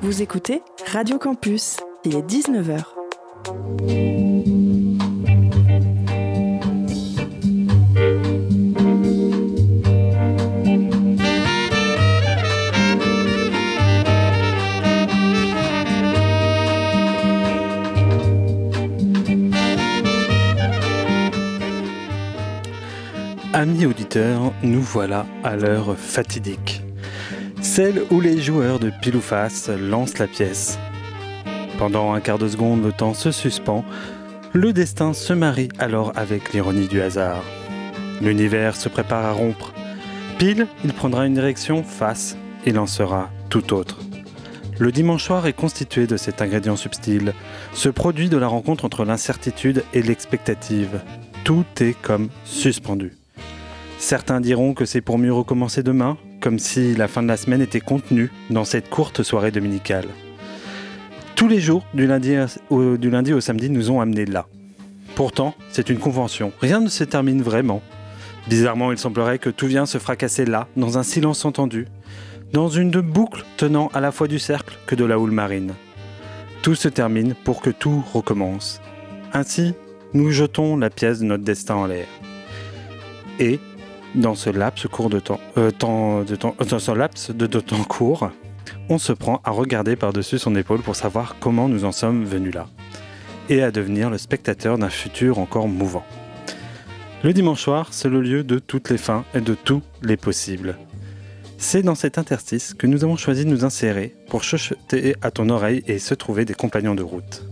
Vous écoutez Radio Campus, il est 19h. Amis auditeurs, nous voilà à l'heure fatidique. Celle où les joueurs de pile ou face lancent la pièce. Pendant un quart de seconde, le temps se suspend. Le destin se marie alors avec l'ironie du hasard. L'univers se prépare à rompre. Pile, il prendra une direction face et lancera tout autre. Le dimanche soir est constitué de cet ingrédient subtil, ce produit de la rencontre entre l'incertitude et l'expectative. Tout est comme suspendu. Certains diront que c'est pour mieux recommencer demain, comme si la fin de la semaine était contenue dans cette courte soirée dominicale. Tous les jours, du lundi, au, samedi, nous ont amenés là. Pourtant, c'est une convention. Rien ne se termine vraiment. Bizarrement, il semblerait que tout vient se fracasser là, dans un silence entendu, dans une boucle tenant à la fois du cercle que de la houle marine. Tout se termine pour que tout recommence. Ainsi, nous jetons la pièce de notre destin en l'air. Et, dans ce laps de temps, de temps court, on se prend à regarder par-dessus son épaule pour savoir comment nous en sommes venus là, et à devenir le spectateur d'un futur encore mouvant. Le dimanche soir, c'est le lieu de toutes les fins et de tous les possibles. C'est dans cet interstice que nous avons choisi de nous insérer pour chuchoter à ton oreille et se trouver des compagnons de route.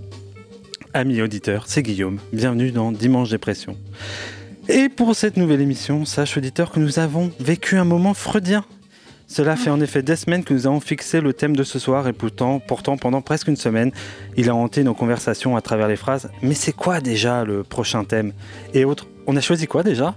Amis auditeurs, c'est Guillaume, bienvenue dans Dimanche Dépression. Et pour cette nouvelle émission, sache auditeur que nous avons vécu un moment freudien. Cela fait en effet des semaines que nous avons fixé le thème de ce soir et pourtant, pendant presque une semaine, il a hanté nos conversations à travers les phrases « Mais c'est quoi déjà le prochain thème ?» et autres « On a choisi quoi déjà ?»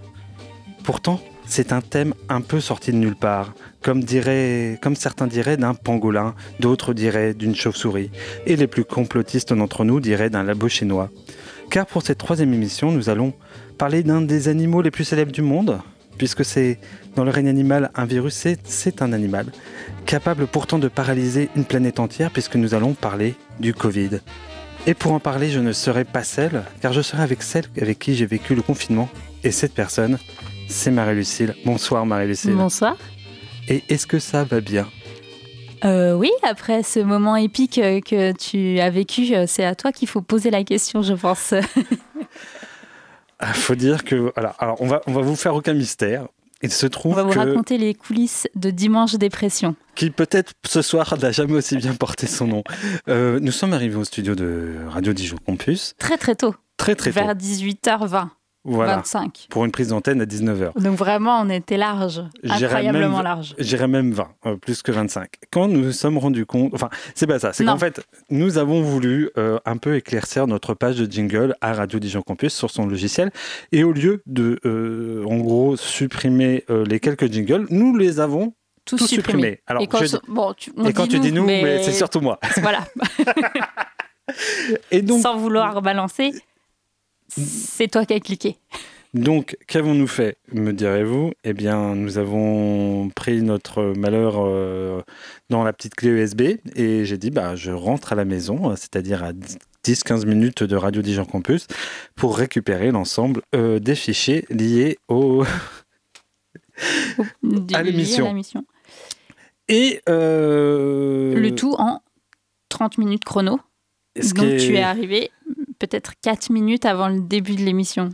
Pourtant, c'est un thème un peu sorti de nulle part, comme, dirait, comme certains diraient d'un pangolin, d'autres diraient d'une chauve-souris, et les plus complotistes d'entre nous diraient d'un labo chinois. Car pour cette troisième émission, nous allons parler d'un des animaux les plus célèbres du monde, puisque c'est dans le règne animal un virus, c'est- un animal, capable pourtant de paralyser une planète entière, puisque nous allons parler du Covid. Et pour en parler, je ne serai pas seule, car je serai avec celle avec qui j'ai vécu le confinement, et cette personne, c'est Marie-Lucille. Bonsoir Marie-Lucille. Bonsoir. Et est-ce que ça va bien? Euh, oui, après ce moment épique euh, que tu as vécu, euh, c'est à toi qu'il faut poser la question, je pense. Ah, Faut dire que voilà. Alors on va on va vous faire aucun mystère. Il se On trouve va vous que raconter les coulisses de Dimanche Dépression. qui peut-être ce soir n'a jamais aussi bien porté son nom. Euh, nous sommes arrivés au studio de Radio Dijon Campus Très très tôt, très très tôt. vers 18h20, Voilà. 25. Pour une prise d'antenne à 19h. Donc vraiment, on était large, incroyablement même- large. J'irais même 20, euh, plus que 25. Quand nous nous sommes rendus compte, enfin, c'est pas ça, c'est qu'en fait, nous avons voulu euh, un peu éclaircir notre page de jingle à Radio Dijon Campus sur son logiciel. Et au lieu de, euh, en gros, supprimer les quelques jingles, nous les avons Tout, supprimés. Alors, et quand, je- bon, tu, et quand tu dis nous, mais, mais c'est surtout moi. Voilà, Et donc, sans vouloir balancer, c'est toi qui as cliqué. Donc, qu'avons-nous fait, me direz-vous? Eh bien, nous avons pris notre malheur euh, dans la petite clé USB et j'ai dit, bah, je rentre à la maison, euh, c'est-à-dire à 10-15 minutes de Radio Dijon Campus, pour récupérer l'ensemble euh, des fichiers liés au... À l'émission. Et... euh, Le tout en 30 minutes chrono. Ce Donc est- tu es arrivé peut-être 4 minutes avant le début de l'émission.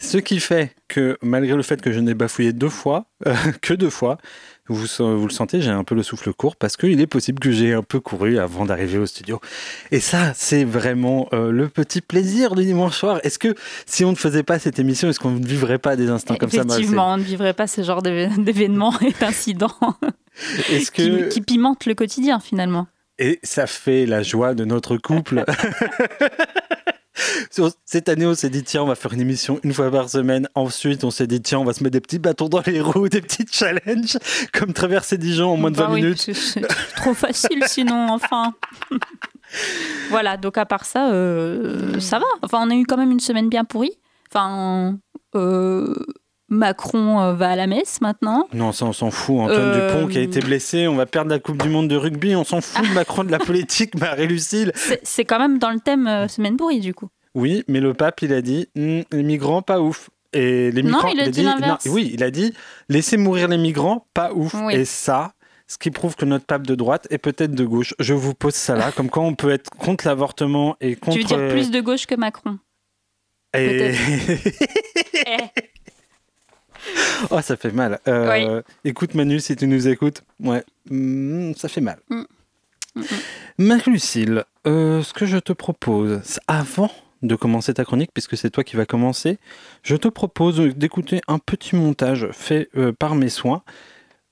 Ce qui fait que, malgré le fait que je n'ai bafouillé deux fois, euh, que deux fois, vous, vous le sentez, j'ai un peu le souffle court parce qu'il est possible que j'ai un peu couru avant d'arriver au studio. Et ça, c'est vraiment euh, le petit plaisir du dimanche soir. Est-ce que si on ne faisait pas cette émission, est-ce qu'on ne vivrait pas des instants comme ça Effectivement, on ne vivrait pas ce genre d'événements et d'incidents qui, qui pimentent le quotidien finalement. Et ça fait la joie de notre couple Cette année, on s'est dit, tiens, on va faire une émission une fois par semaine. Ensuite, on s'est dit, tiens, on va se mettre des petits bâtons dans les roues, des petits challenges, comme traverser Dijon en moins de 20 Bah oui, minutes. c'est- c'est trop facile sinon, enfin. voilà, donc à part ça, euh, ça va. Enfin, on a eu quand même une semaine bien pourrie. Enfin, euh, Macron euh, va à la messe maintenant. Non, ça on s'en fout. Antoine Euh, Dupont qui a été blessé, on va perdre la Coupe du Monde de rugby, on s'en fout de Macron de la politique, Marie-Lucille. C'est quand même dans le thème euh, semaine pourrie, du coup. Oui, mais le pape, il a dit Hmm, les migrants, pas ouf. Et les Non, migrants, il a dit oui, il a dit laissez mourir les migrants, pas ouf. Oui. Et ça, ce qui prouve que notre pape de droite est peut-être de gauche. Je vous pose ça là, comme quoi on peut être contre l'avortement et contre. Tu veux dire plus de gauche que Macron Et- Eh, oh, ça fait mal. Euh, Écoute Manu, si tu nous écoutes, ouais, hmm, ça fait mal. Mm. Mm, Marie-Lucille, euh, ce que je te propose, avant de commencer ta chronique, puisque c'est toi qui vas commencer, je te propose d'écouter un petit montage fait euh, par mes soins.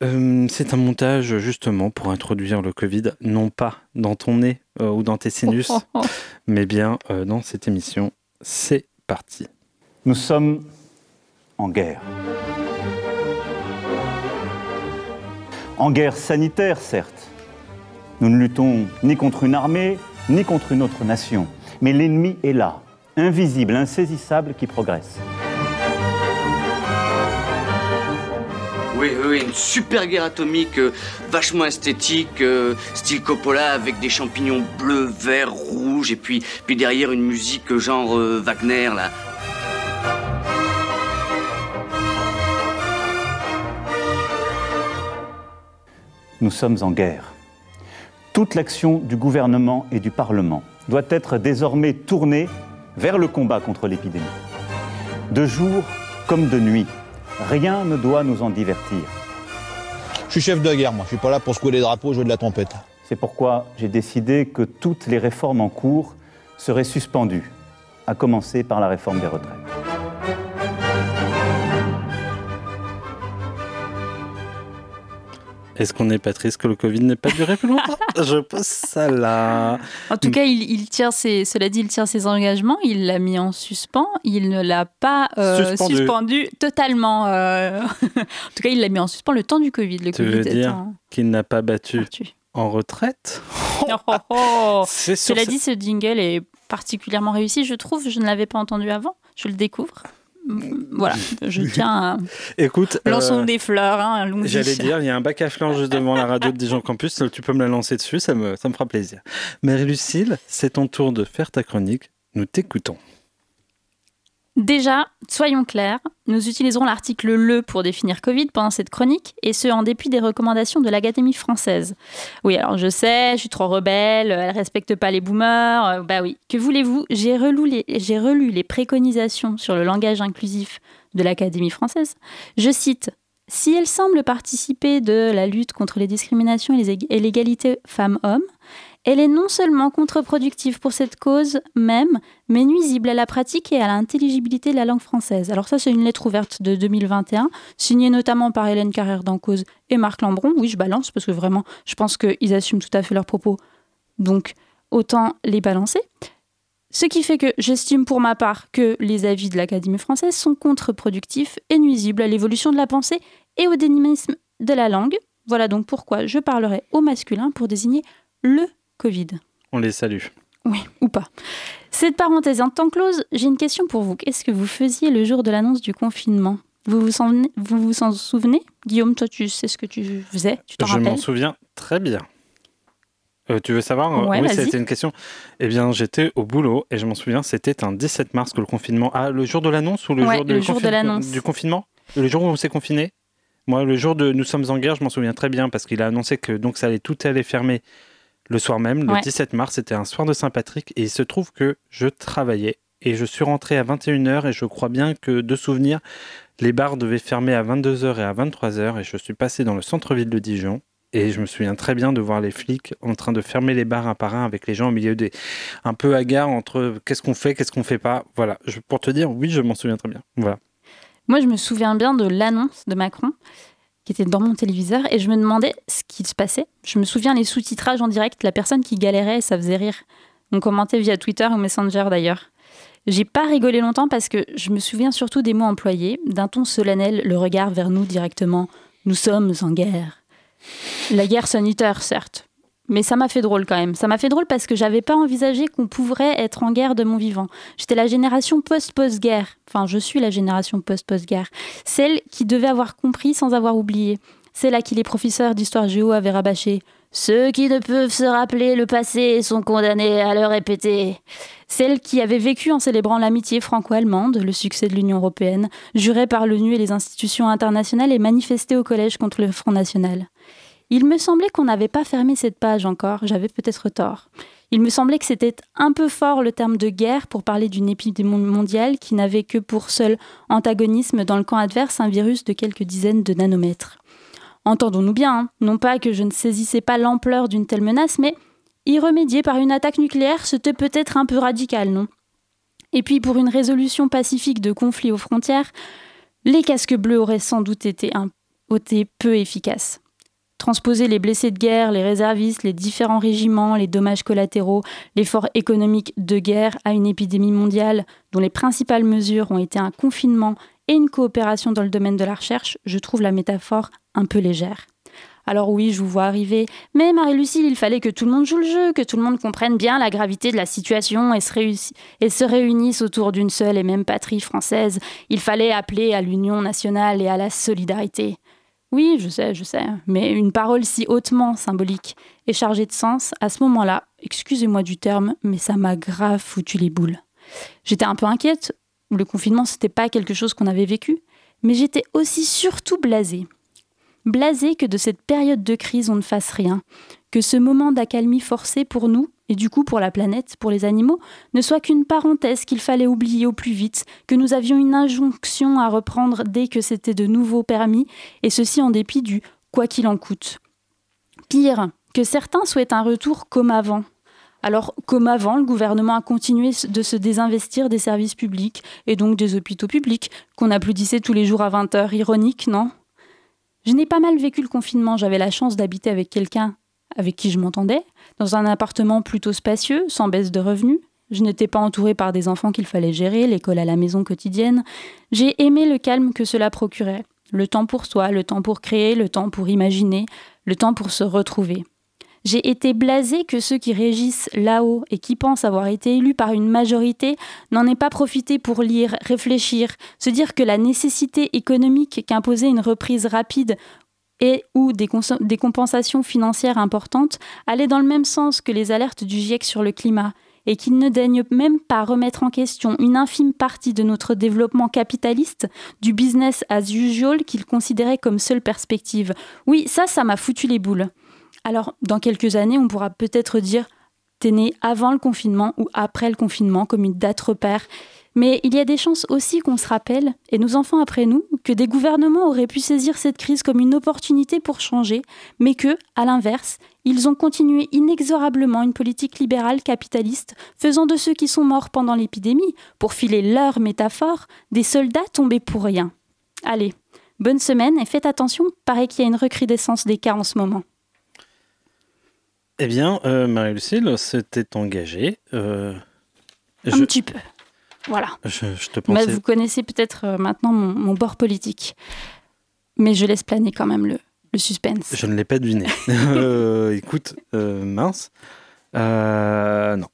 Euh, c'est un montage justement pour introduire le Covid, non pas dans ton nez euh, ou dans tes sinus, oh, oh, oh. mais bien euh, dans cette émission. C'est parti. Nous sommes en guerre. En guerre sanitaire, certes. Nous ne luttons ni contre une armée, ni contre une autre nation. Mais l'ennemi est là, invisible, insaisissable, qui progresse. Oui, oui, une super guerre atomique, euh, vachement esthétique, euh, style Coppola, avec des champignons bleus, verts, rouges, et puis, puis derrière une musique genre euh, Wagner, là. Nous sommes en guerre. Toute l'action du gouvernement et du Parlement doit être désormais tournée vers le combat contre l'épidémie. De jour comme de nuit, rien ne doit nous en divertir. Je suis chef de guerre, moi. Je suis pas là pour secouer les drapeaux, jouer de la trompette. C'est pourquoi j'ai décidé que toutes les réformes en cours seraient suspendues, à commencer par la réforme des retraites. Est-ce qu'on n'est pas triste que le Covid n'ait pas duré plus longtemps? Je pose ça là. En tout cas, il, il tient ses, cela dit, il tient ses engagements. Il l'a mis en suspens. Il ne l'a pas euh, Suspendu. suspendu. totalement. euh. en tout cas, il l'a mis en suspens le temps du Covid. Le Tu Covid veux dire étant Qu'il n'a pas battu en retraite? Oh, oh, oh. Cela ce- dit, ce jingle est particulièrement réussi, je trouve. Je ne l'avais pas entendu avant. Je le découvre. Voilà, je tiens à... Écoute, Lançons euh, des fleurs, hein, j'allais dire, il y a un bac à fleurs juste devant la radio de Dijon Campus. Tu peux me la lancer dessus, ça me, ça me fera plaisir. Marie-Lucille, c'est ton tour de faire ta chronique. Nous t'écoutons. Déjà, soyons clairs, nous utiliserons l'article le pour définir Covid pendant cette chronique, et ce en dépit des recommandations de l'Académie française. Oui, alors je sais, je suis trop rebelle, elle respecte pas les boomers, euh, bah oui. Que voulez-vous? J'ai relu, relu les préconisations sur le langage inclusif de l'Académie française. Je cite Si elle semble participer de la lutte contre les discriminations et l'égalité femmes-hommes, elle est non seulement contre-productive pour cette cause même, mais nuisible à la pratique et à l'intelligibilité de la langue française. Alors ça, c'est une lettre ouverte de 2021, signée notamment par Hélène Carrère d'Encausse et Marc Lambron. Oui, je balance, parce que vraiment, je pense qu'ils assument tout à fait leurs propos. Donc, autant les balancer. Ce qui fait que j'estime pour ma part que les avis de l'Académie française sont contre-productifs et nuisibles à l'évolution de la pensée et au dynamisme de la langue. Voilà donc pourquoi je parlerai au masculin pour désigner le Covid. On les salue. Oui, ou pas. Cette parenthèse en temps close, j'ai une question pour vous. Qu'est-ce que vous faisiez le jour de l'annonce du confinement? Vous vous, en, vous vous en souvenez? Guillaume, toi, tu sais ce que tu faisais? Tu Je m'en souviens très bien. Euh, tu veux savoir? Ouais, Oui, c'était une question. Eh bien, j'étais au boulot et je m'en souviens, c'était un 17 mars que le confinement. Ah, le jour de l'annonce ou le Ouais, jour, de le jour de du confinement? Le jour où on s'est confiné? Moi, le jour de Nous sommes en guerre, je m'en souviens très bien parce qu'il a annoncé que donc ça allait tout allait fermer le soir même. Le Ouais. 17 mars, c'était un soir de Saint-Patrick et il se trouve que je travaillais et je suis rentré à 21h et je crois bien que de souvenir, les bars devaient fermer à 22h et à 23h et je suis passé dans le centre-ville de Dijon. Et je me souviens très bien de voir les flics en train de fermer les bars un par un avec les gens au milieu des. un peu hagards entre qu'est-ce qu'on fait, qu'est-ce qu'on fait pas? Voilà. Je- pour te dire, oui, je m'en souviens très bien. Voilà. Moi, je me souviens bien de l'annonce de Macron qui était dans mon téléviseur et je me demandais ce qui se passait. Je me souviens les sous-titrages en direct, la personne qui galérait, ça faisait rire. On commentait via Twitter ou Messenger d'ailleurs. J'ai pas rigolé longtemps parce que je me souviens surtout des mots employés, d'un ton solennel, le regard vers nous directement. Nous sommes en guerre. La guerre sanitaire, certes, mais ça m'a fait drôle quand même. Ça m'a fait drôle parce que j'avais pas envisagé qu'on pourrait être en guerre de mon vivant. J'étais la génération post-post-guerre. Enfin, je suis la génération post-post-guerre. Celle qui devait avoir compris sans avoir oublié. Celle à qui les professeurs d'histoire géo avaient rabâché. Ceux qui ne peuvent se rappeler le passé sont condamnés à le répéter. Celle qui avait vécu en célébrant l'amitié franco-allemande, le succès de l'Union européenne, juré par l'ONU et les institutions internationales et manifesté au collège contre le Front National. Il me semblait qu'on n'avait pas fermé cette page encore, j'avais peut-être tort. Il me semblait que c'était un peu fort le terme de guerre pour parler d'une épidémie mondiale qui n'avait que pour seul antagonisme dans le camp adverse un virus de quelques dizaines de nanomètres. Entendons-nous bien, hein. non pas que je ne saisissais pas l'ampleur d'une telle menace, mais y remédier par une attaque nucléaire, c'était peut-être un peu radical, non? Et puis pour une résolution pacifique de conflits aux frontières, les casques bleus auraient sans doute été, un, été peu efficaces transposer les blessés de guerre, les réservistes, les différents régiments, les dommages collatéraux, l'effort économique de guerre à une épidémie mondiale dont les principales mesures ont été un confinement et une coopération dans le domaine de la recherche, je trouve la métaphore un peu légère. Alors oui, je vous vois arriver, mais Marie-Lucille, il fallait que tout le monde joue le jeu, que tout le monde comprenne bien la gravité de la situation et se, et se réunisse autour d'une seule et même patrie française. Il fallait appeler à l'union nationale et à la solidarité. Oui, je sais, je sais, mais une parole si hautement symbolique et chargée de sens, à ce moment-là, excusez-moi du terme, mais ça m'a grave foutu les boules. J'étais un peu inquiète, le confinement c'était pas quelque chose qu'on avait vécu, mais j'étais aussi surtout blasée. Blasée que de cette période de crise on ne fasse rien, que ce moment d'accalmie forcé pour nous et du coup pour la planète, pour les animaux, ne soit qu'une parenthèse qu'il fallait oublier au plus vite, que nous avions une injonction à reprendre dès que c'était de nouveau permis, et ceci en dépit du quoi qu'il en coûte. Pire, que certains souhaitent un retour comme avant. Alors, comme avant, le gouvernement a continué de se désinvestir des services publics et donc des hôpitaux publics, qu'on applaudissait tous les jours à 20h. Ironique, non? Je n'ai pas mal vécu le confinement, j'avais la chance d'habiter avec quelqu'un avec qui je m'entendais, dans un appartement plutôt spacieux, sans baisse de revenus. Je n'étais pas entourée par des enfants qu'il fallait gérer, l'école à la maison quotidienne. J'ai aimé le calme que cela procurait. Le temps pour soi, le temps pour créer, le temps pour imaginer, le temps pour se retrouver. J'ai été blasée que ceux qui régissent là-haut et qui pensent avoir été élus par une majorité n'en aient pas profité pour lire, réfléchir, se dire que la nécessité économique qu'imposait une reprise rapide et ou des, compensations financières importantes allaient dans le même sens que les alertes du GIEC sur le climat et qu'il ne daigne même pas remettre en question une infime partie de notre développement capitaliste, du business as usual qu'il considérait comme seule perspective. Oui, ça, ça m'a foutu les boules. Alors, dans quelques années, on pourra peut-être dire t'es né avant le confinement ou après le confinement comme une date repère. Mais il y a des chances aussi qu'on se rappelle, et nos enfants après nous, que des gouvernements auraient pu saisir cette crise comme une opportunité pour changer, mais que, à l'inverse, ils ont continué inexorablement une politique libérale capitaliste, faisant de ceux qui sont morts pendant l'épidémie, pour filer leur métaphore, des soldats tombés pour rien. Allez, bonne semaine et faites attention, paraît qu'il y a une recrudescence des cas en ce moment. Eh bien, euh, Marie-Lucille s'était engagée. Euh, Un petit peu. Voilà. Je, te pensais... vous connaissez peut-être euh, maintenant mon, bord politique. Mais je laisse planer quand même le, suspense. Je ne l'ai pas deviné. Écoute, mince. non.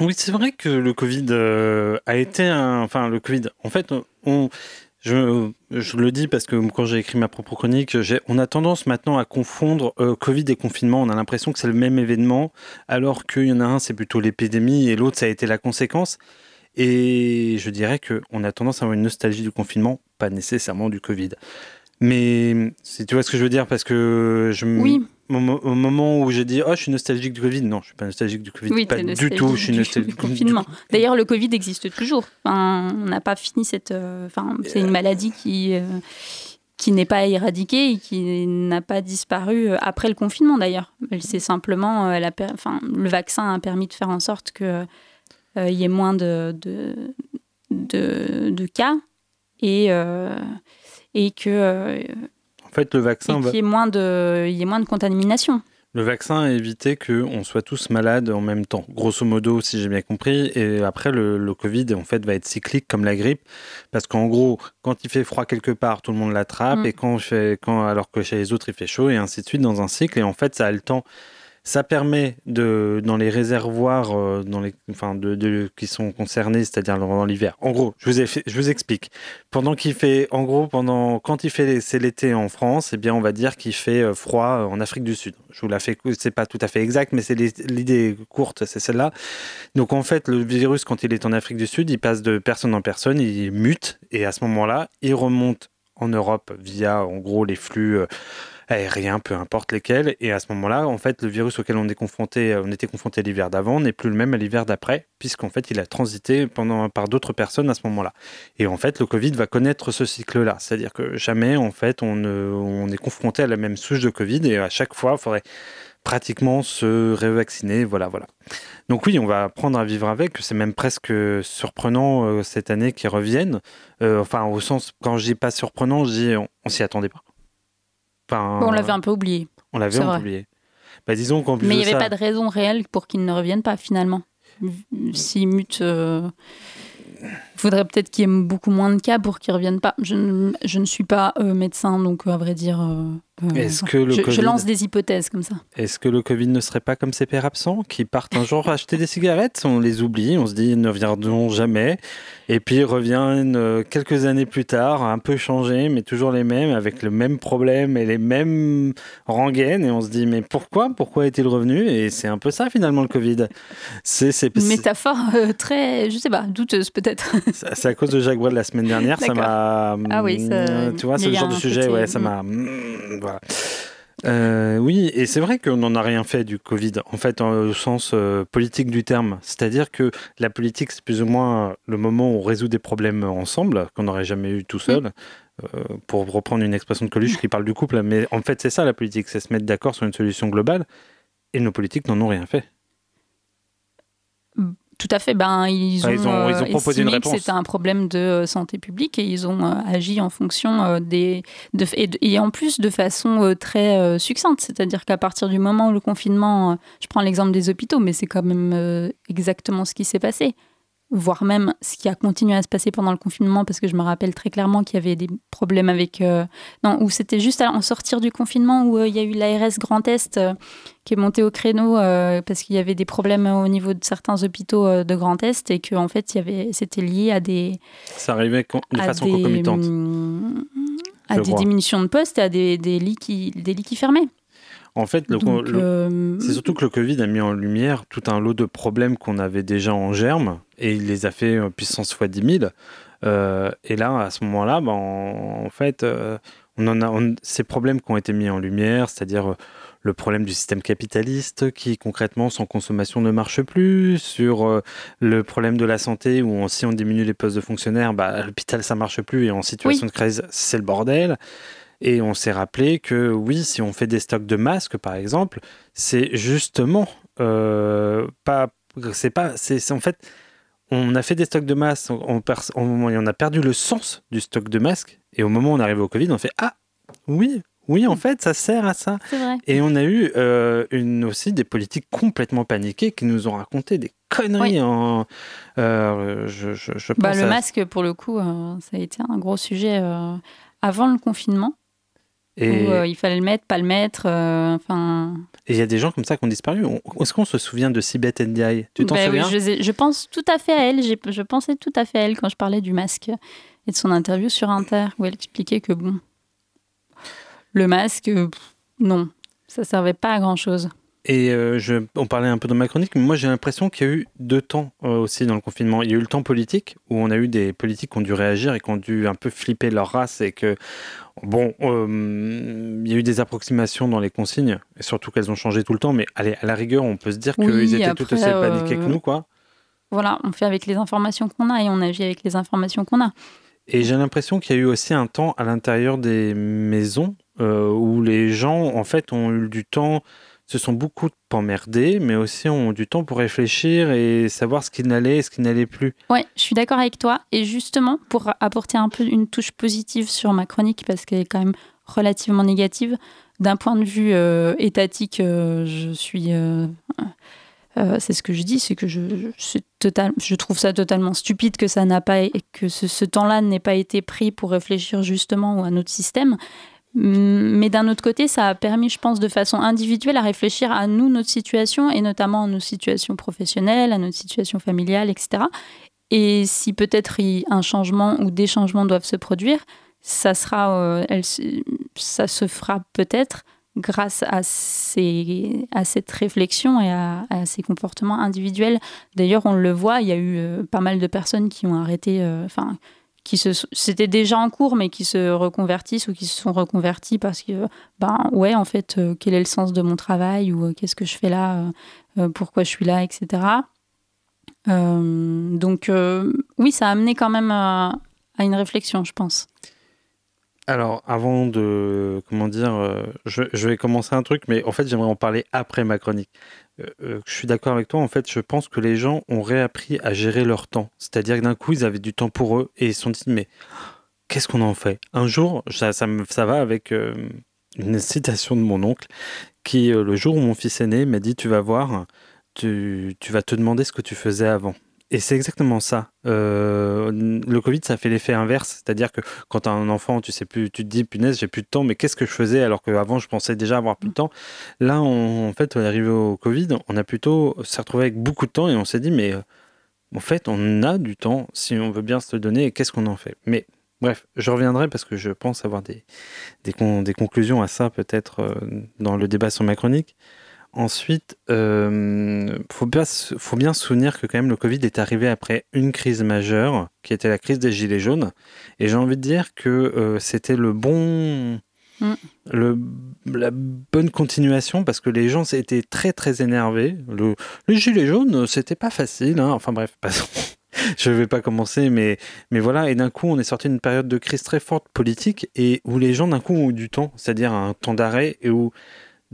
oui, c'est vrai que le Covid a été un. Enfin, le Covid. En fait, on, je, le dis parce que quand j'ai écrit ma propre chronique, on a tendance maintenant à confondre euh, Covid et confinement. On a l'impression que c'est le même événement, alors qu'il y en a un, c'est plutôt l'épidémie, et l'autre, ça a été la conséquence. Et je dirais qu'on a tendance à avoir une nostalgie du confinement, pas nécessairement du Covid. Mais tu vois ce que je veux dire, parce que je oui. Au, moment où j'ai dit oh je suis nostalgique du Covid, non je suis pas nostalgique du Covid, oui, pas du tout, je suis nostalgique du confinement. D'ailleurs le Covid existe toujours. Enfin, on n'a pas fini cette, euh, enfin c'est une maladie qui euh, qui n'est pas éradiquée et qui n'a pas disparu euh, après le confinement d'ailleurs. C'est simplement la, enfin le vaccin a permis de faire en sorte que il y ait moins de de, de, de cas et et que fait le vaccin qu'il y ait moins de il y ait moins de contamination Le vaccin a évité qu'on soit tous malades en même temps, grosso modo, si j'ai bien compris. Et après, le, le, Covid, en fait, va être cyclique comme la grippe. Parce qu'en gros, quand il fait froid quelque part, tout le monde l'attrape. Mm. Et quand, fait, quand, alors que chez les autres, il fait chaud, et ainsi de suite, dans un cycle. Et en fait, ça a le temps ça permet de, dans les réservoirs euh, dans les, enfin de, qui sont concernés, c'est-à-dire dans l'hiver. En gros, je vous, explique. Pendant qu'il fait, en gros, pendant quand il fait, c'est l'été en France, eh bien, on va dire qu'il fait euh, froid en Afrique du Sud. Je vous la fais, c'est pas tout à fait exact, mais c'est l'idée courte, c'est celle-là. Donc en fait, le virus, quand il est en Afrique du Sud, il passe de personne en personne, il mute, et à ce moment-là, il remonte en Europe via, en gros, les flux. Euh, aériens, peu importe lesquels. Et à ce moment-là, en fait, le virus auquel on est confronté, on était confronté l'hiver d'avant n'est plus le même à l'hiver d'après, puisqu'en fait, il a transité pendant, par d'autres personnes à ce moment-là. Et en fait, le Covid va connaître ce cycle-là. C'est-à-dire que jamais, en fait, on, on est confronté à la même souche de Covid et à chaque fois, il faudrait pratiquement se révacciner. Voilà, voilà. Donc oui, on va apprendre à vivre avec. C'est même presque surprenant euh, cette année qu'ils reviennent. Euh, enfin, au sens, quand je dis pas surprenant, je dis on, on s'y attendait pas. Enfin, bon, on l'avait un peu oublié. On l'avait un peu oublié. Bah, disons qu'en plus Mais il n'y avait ça... pas de raison réelle pour qu'ils ne reviennent pas finalement. S'ils mutent, euh... il faudrait peut-être qu'il y ait beaucoup moins de cas pour qu'ils ne reviennent pas. Je ne, je ne suis pas euh, médecin, donc à vrai dire, euh, est-ce que le je, COVID... je, lance des hypothèses comme ça. Est-ce que le Covid ne serait pas comme ces pères absents qui partent un jour acheter des cigarettes? On les oublie, on se dit ils ne reviendront jamais. Et puis ils reviennent euh, quelques années plus tard, un peu changés, mais toujours les mêmes, avec le même problème et les mêmes rengaines. Et on se dit mais pourquoi? Pourquoi est-il revenu? Et c'est un peu ça finalement le Covid. C'est une métaphore euh, très, je sais pas, douteuse peut-être. C'est à cause de Jacques Bois de la semaine dernière. Ça m'a. Ah oui, ça... tu vois, c'est le genre de sujet, ouais, ça m'a. Euh, oui, et c'est vrai qu'on n'en a rien fait du Covid, en fait, au sens euh, politique du terme. C'est-à-dire que la politique, c'est plus ou moins le moment où on résout des problèmes ensemble, qu'on n'aurait jamais eu tout seul. Euh, pour reprendre une expression de Coluche qui parle du couple, mais en fait, c'est ça la politique, c'est se mettre d'accord sur une solution globale, et nos politiques n'en ont rien fait. Tout à fait. Ben, ils, ont, ils ont, ils ont proposé une réponse. C'était un problème de santé publique et ils ont euh, agi en fonction euh, des. De, et, de, et, en plus de façon euh, très succincte. C'est-à-dire qu'à partir du moment où le confinement. je prends l'exemple des hôpitaux, mais c'est quand même exactement ce qui s'est passé voire même ce qui a continué à se passer pendant le confinement, parce que je me rappelle très clairement qu'il y avait des problèmes avec... Euh, non, où c'était juste à en sortir du confinement, où euh, il y a eu l'ARS Grand Est euh, qui est monté au créneau, parce qu'il y avait des problèmes au niveau de certains hôpitaux de Grand Est, et que en fait, il y avait, c'était lié à des... Ça arrivait de façon des, concomitante. À des diminutions de postes et à des, des, lits qui, des lits qui fermaient. En fait, euh, c'est surtout que le Covid a mis en lumière tout un lot de problèmes qu'on avait déjà en germe et il les a fait puissance fois 10 000. Euh, et là, à ce moment-là, ben, en, en, fait, euh, on en a on, ces problèmes qui ont été mis en lumière, c'est-à-dire le problème du système capitaliste qui concrètement sans consommation ne marche plus, sur euh, le problème de la santé où on, si on diminue les postes de fonctionnaires, bah, à l'hôpital ça marche plus et en situation Oui. de crise c'est le bordel. Et on s'est rappelé que oui, si on fait des stocks de masques, par exemple, c'est justement euh, pas, c'est pas, c'est en fait, on a fait des stocks de masques, on, on, on, a perdu le sens du stock de masques, et au moment où on arrive au Covid, on fait ah oui, oui, en fait, ça sert à ça. Vrai. Et on a eu euh, une, aussi des politiques complètement paniquées qui nous ont raconté des conneries. Oui. En, euh, je, je, je bah, le à... masque, pour le coup, ça a été un gros sujet avant le confinement. Et où euh, il fallait le mettre, pas le mettre. euh, Enfin. il y a des gens comme ça qui ont disparu. On- Est-ce qu'on se souvient de Sibeth Ndiaye? Tu t'en oui, souviens? je, je pense tout à fait à elle. Je pensais tout à fait à elle quand je parlais du masque et de son interview sur Inter où elle expliquait que bon, le masque, euh, pff, non, ça servait pas à grand chose. Et euh, je, on parlait un peu dans ma chronique, mais moi j'ai l'impression qu'il y a eu deux temps euh, aussi dans le confinement. Il y a eu le temps politique, où on a eu des politiques qui ont dû réagir et qui ont dû un peu flipper leur race et que, bon, euh, il y a eu des approximations dans les consignes, et surtout qu'elles ont changé tout le temps, mais allez, à la rigueur, on peut se dire Oui, qu'ils étaient après, tout aussi paniqués que euh, nous, quoi. Voilà, on fait avec les informations qu'on a et on agit avec les informations qu'on a. Et j'ai l'impression qu'il y a eu aussi un temps à l'intérieur des maisons euh, où les gens, en fait, ont eu du temps, se sont beaucoup emmerdés, mais aussi ont du temps pour réfléchir et savoir ce qui n'allait et ce qui n'allait plus. Ouais, je suis d'accord avec toi. Et justement, pour apporter un peu une touche positive sur ma chronique, parce qu'elle est quand même relativement négative, d'un point de vue étatique, je suis euh, c'est ce que je dis, c'est que je, trouve ça totalement stupide que ça n'a pas que ce, temps-là n'ait pas été pris pour réfléchir justement à notre système. Mais d'un autre côté, ça a permis, je pense, de façon individuelle à réfléchir à nous, notre situation, et notamment à nos situations professionnelles, à notre situation familiale, etc. Et si peut-être un changement ou des changements doivent se produire, ça sera, euh, ça se fera peut-être grâce à, cette réflexion et à, ces comportements individuels. D'ailleurs, on le voit, il y a eu euh, pas mal de personnes qui ont arrêté, euh, qui se, c'était déjà en cours, mais qui se reconvertissent ou qui se sont reconvertis parce que, ben ouais, en fait, euh, quel est le sens de mon travail ou qu'est-ce que je fais là, pourquoi je suis là, etc. donc, oui, ça a amené quand même à une réflexion, je pense. Alors, avant de, comment dire, euh, je, vais commencer un truc, mais en fait, j'aimerais en parler après ma chronique. Euh, euh, je suis d'accord avec toi. En fait, je pense que les gens ont réappris à gérer leur temps. C'est-à-dire que d'un coup, ils avaient du temps pour eux et ils se sont dit, mais qu'est-ce qu'on en fait? Un jour, ça, va avec une citation de mon oncle qui, le jour où mon fils est né, m'a dit, tu vas voir, tu vas te demander ce que tu faisais avant. Et c'est exactement ça. Euh, le Covid, ça fait l'effet inverse. C'est-à-dire que quand tu as un enfant, tu sais plus, tu te dis, punaise, j'ai plus de temps, mais qu'est-ce que je faisais alors qu'avant, je pensais déjà avoir plus de temps? Là, en fait, on est arrivé au Covid, on a plutôt s'est retrouvé avec beaucoup de temps et on s'est dit, mais euh, en fait, on a du temps si on veut bien se le donner et qu'est-ce qu'on en fait? Mais bref, je reviendrai parce que je pense avoir des, des, des conclusions à ça peut-être euh, dans le débat sur ma chronique. Ensuite, il euh, faut, bien, faut bien souvenir que quand même le Covid est arrivé après une crise majeure, qui était la crise des Gilets jaunes. Et j'ai envie de dire que euh, c'était le bon... Mm. Le, la bonne continuation parce que les gens étaient très très énervés. Le, les gilets jaunes, c'était pas facile. Hein. Enfin bref, je ne vais pas commencer, mais, mais voilà. Et d'un coup, on est sorti d'une période de crise très forte politique et où les gens d'un coup ont eu du temps, c'est-à-dire un temps d'arrêt et où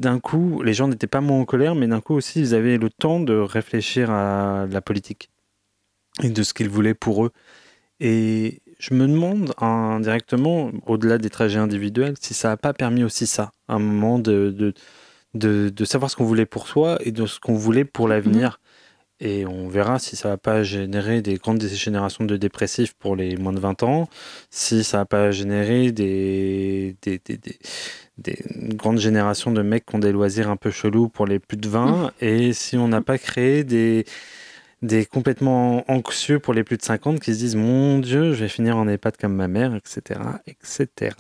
d'un coup, les gens n'étaient pas moins en colère, mais d'un coup aussi, ils avaient le temps de réfléchir à la politique et de ce qu'ils voulaient pour eux. Et je me demande indirectement, au-delà des trajets individuels, si ça n'a pas permis aussi ça, un moment de, de, savoir ce qu'on voulait pour soi et de ce qu'on voulait pour l'avenir. Et on verra si ça va pas générer des grandes générations de dépressifs pour les moins de 20 ans, si ça va pas générer des, des, des, des, grandes générations de mecs qui ont des loisirs un peu chelous pour les plus de 20, mmh. et si on n'a pas créé des, des complètement anxieux pour les plus de 50 qui se disent Mon Dieu, je vais finir en EHPAD comme ma mère, etc. etc.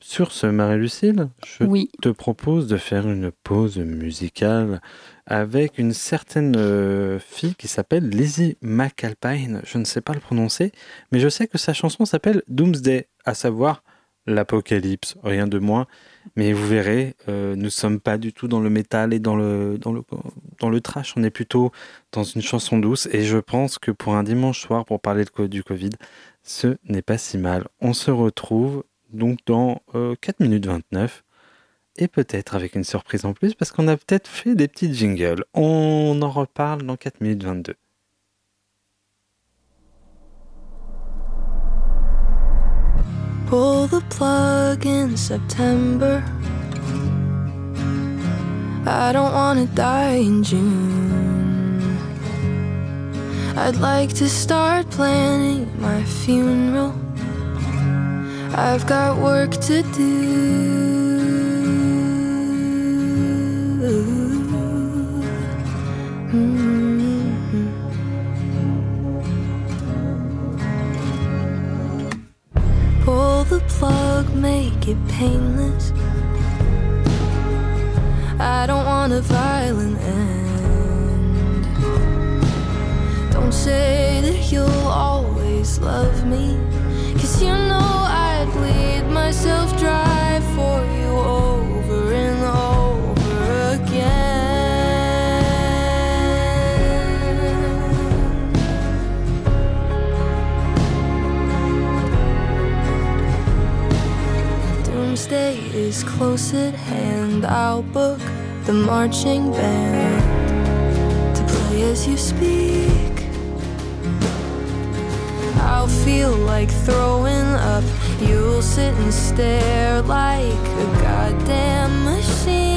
Sur ce, Marie-Lucille, je te propose de faire une pause musicale avec une certaine euh, fille qui s'appelle Lizzie McAlpine. Je ne sais pas le prononcer, mais je sais que sa chanson s'appelle Doomsday, à savoir l'apocalypse, rien de moins. Mais vous verrez, euh, nous ne sommes pas du tout dans le métal et dans le, dans, le, dans le trash, on est plutôt dans une chanson douce. Et je pense que pour un dimanche soir, pour parler du Covid, ce n'est pas si mal. On se retrouve donc dans 4 euh, minutes 29 et peut-être avec une surprise en plus parce qu'on a peut-être fait des petits jingles. On en reparle dans 4 minutes 22. Pull the plug in September. I don't wanna die in June. I'd like to start planning my funeral. I've got work to do. Myself dry for you over and Doomsday is close at hand. I'll book the marching band to play as you speak. I'll feel like throwing up you'll sit and stare like a goddamn machine.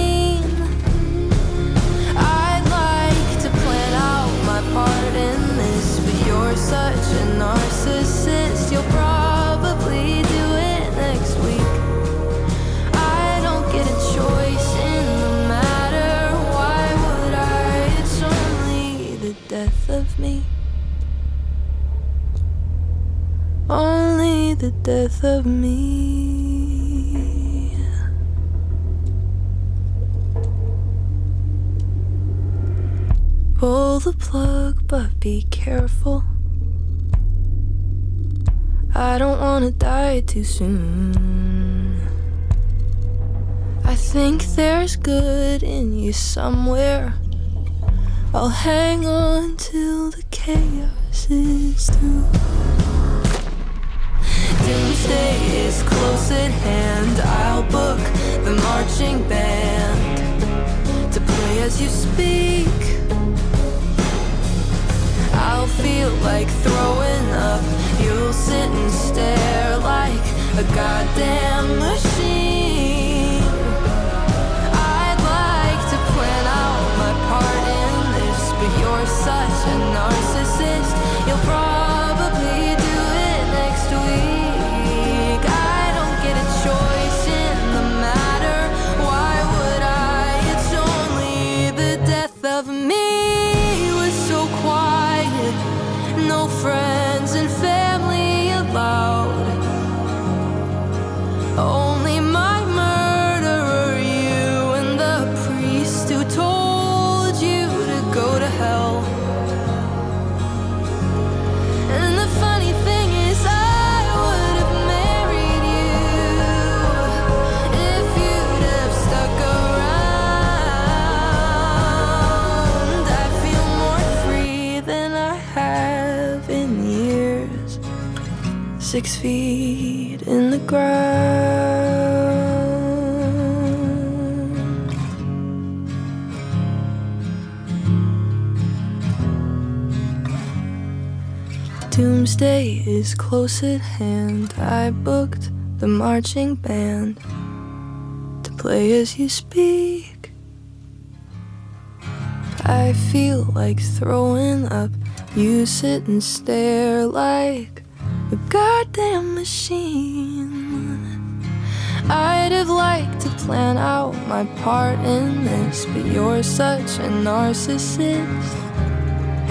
The death of me. Pull the plug, but be careful. I don't wanna die too soon. I think there's good in you somewhere. I'll hang on till the chaos is through. Doomsday is close at hand. I'll book the marching band to play as you speak. I'll feel like throwing up. You'll sit and stare like a goddamn machine. I'd like to plan out my part in this, but you're such a narcissist. You'll probably Six feet in the ground. Doomsday is close at hand. I booked the marching band to play as you speak. I feel like throwing up. You sit and stare like a goddamn machine. I'd have liked to plan out my part in this, but you're such a narcissist.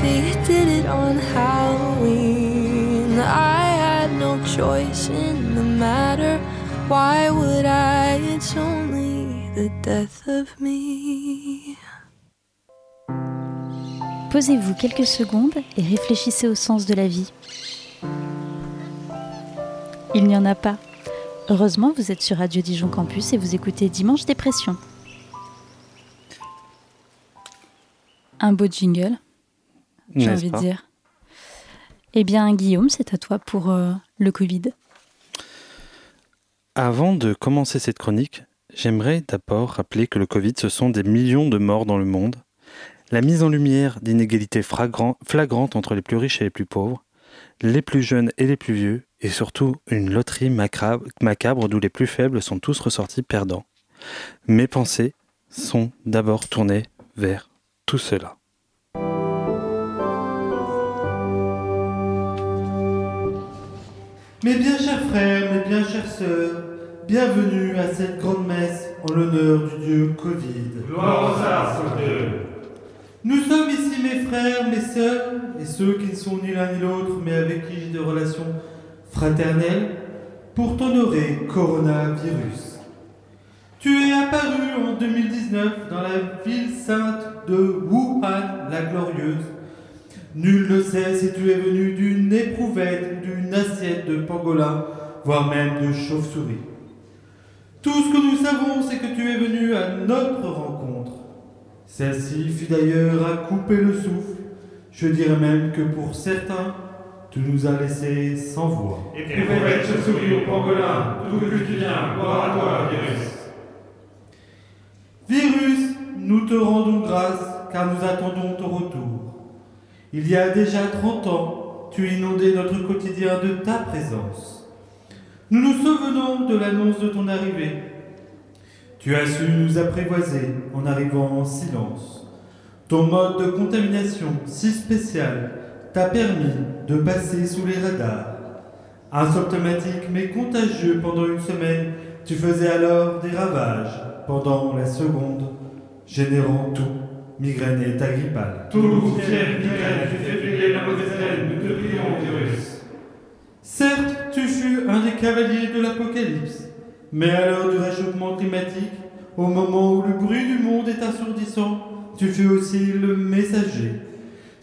They did it on Halloween. I had no choice in the matter. Why would I? It's only the death of me. Posez-vous quelques secondes et réfléchissez au sens de la vie. Il n'y en a pas. Heureusement, vous êtes sur Radio Dijon Campus et vous écoutez Dimanche Dépression. Un beau jingle, j'ai envie de dire. Eh bien, Guillaume, c'est à toi pour euh, le Covid. Avant de commencer cette chronique, j'aimerais d'abord rappeler que le Covid, ce sont des millions de morts dans le monde, la mise en lumière d'inégalités flagrantes entre les plus riches et les plus pauvres, les plus jeunes et les plus vieux, et surtout une loterie macabre d'où les plus faibles sont tous ressortis perdants. Mes pensées sont d'abord tournées vers tout cela. Mes bien chers frères, mes bien chères sœurs, bienvenue à cette grande messe en l'honneur du Dieu Covid. Nous sommes ici mes frères, mes sœurs, et ceux qui ne sont ni l'un ni l'autre, mais avec qui j'ai des relations fraternelles, pour t'honorer, coronavirus. Tu es apparu en 2019 dans la ville sainte de Wuhan, la glorieuse. Nul ne sait si tu es venu d'une éprouvette, d'une assiette de pangolin, voire même de chauve-souris. Tout ce que nous savons, c'est que tu es venu à notre rencontre. Celle-ci fut d'ailleurs à couper le souffle. Je dirais même que pour certains, tu nous as laissés sans voix. Et fais chauve-souris au pangolin, d'où que tu viens, gloire à toi, virus. Virus, nous te rendons grâce car nous attendons ton retour. Il y a déjà 30 ans, tu inondais notre quotidien de ta présence. Nous nous souvenons de l'annonce de ton arrivée. Tu as su nous apprivoiser en arrivant en silence. Ton mode de contamination si spécial t'a permis de passer sous les radars. Asymptomatique mais contagieux pendant une semaine, tu faisais alors des ravages pendant la seconde, générant tout, migraine et agrippale. Tout fièvre, migraine, tu fais briller la mauvaise haleine, nous te prions, virus. Certes, tu fus un des cavaliers de l'Apocalypse, mais à l'heure du réchauffement climatique, au moment où le bruit du monde est assourdissant, tu fus aussi le messager,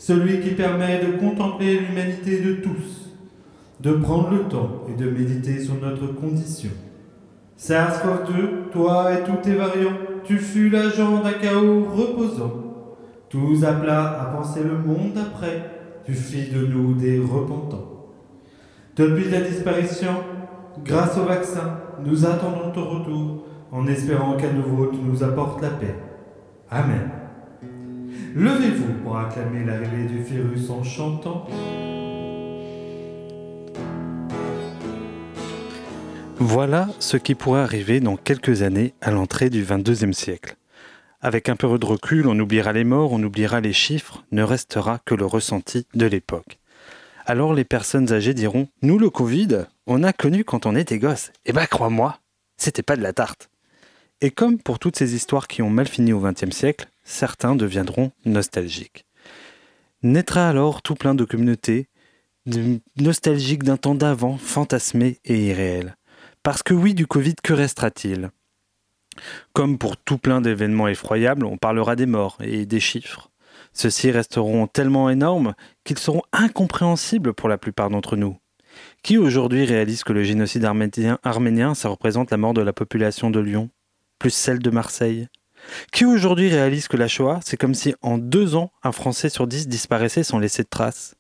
celui qui permet de contempler l'humanité de tous, de prendre le temps et de méditer sur notre condition. SARS-CoV-2, toi et tous tes variants, tu fus l'agent d'un chaos reposant. Tous à plat à penser le monde d'après, tu fis de nous des repentants. Depuis ta disparition, grâce au vaccin, nous attendons ton retour en espérant qu'à nouveau tu nous apportes la paix. Amen. Levez-vous pour acclamer l'arrivée du virus en chantant. Voilà ce qui pourrait arriver dans quelques années à l'entrée du 22e siècle. Avec un peu de recul, on oubliera les morts, on oubliera les chiffres, ne restera que le ressenti de l'époque. Alors les personnes âgées diront Nous, le Covid, on a connu quand on était gosse. Eh ben, crois-moi, c'était pas de la tarte. Et comme pour toutes ces histoires qui ont mal fini au XXe siècle, certains deviendront nostalgiques. Naîtra alors tout plein de communautés nostalgiques d'un temps d'avant, fantasmé et irréel. Parce que oui, du Covid, que restera-t-il? Comme pour tout plein d'événements effroyables, on parlera des morts et des chiffres. Ceux-ci resteront tellement énormes qu'ils seront incompréhensibles pour la plupart d'entre nous. Qui aujourd'hui réalise que le génocide arménien, ça représente la mort de la population de Lyon, plus celle de Marseille? Qui aujourd'hui réalise que la Shoah, c'est comme si en deux ans, un Français sur dix disparaissait sans laisser de traces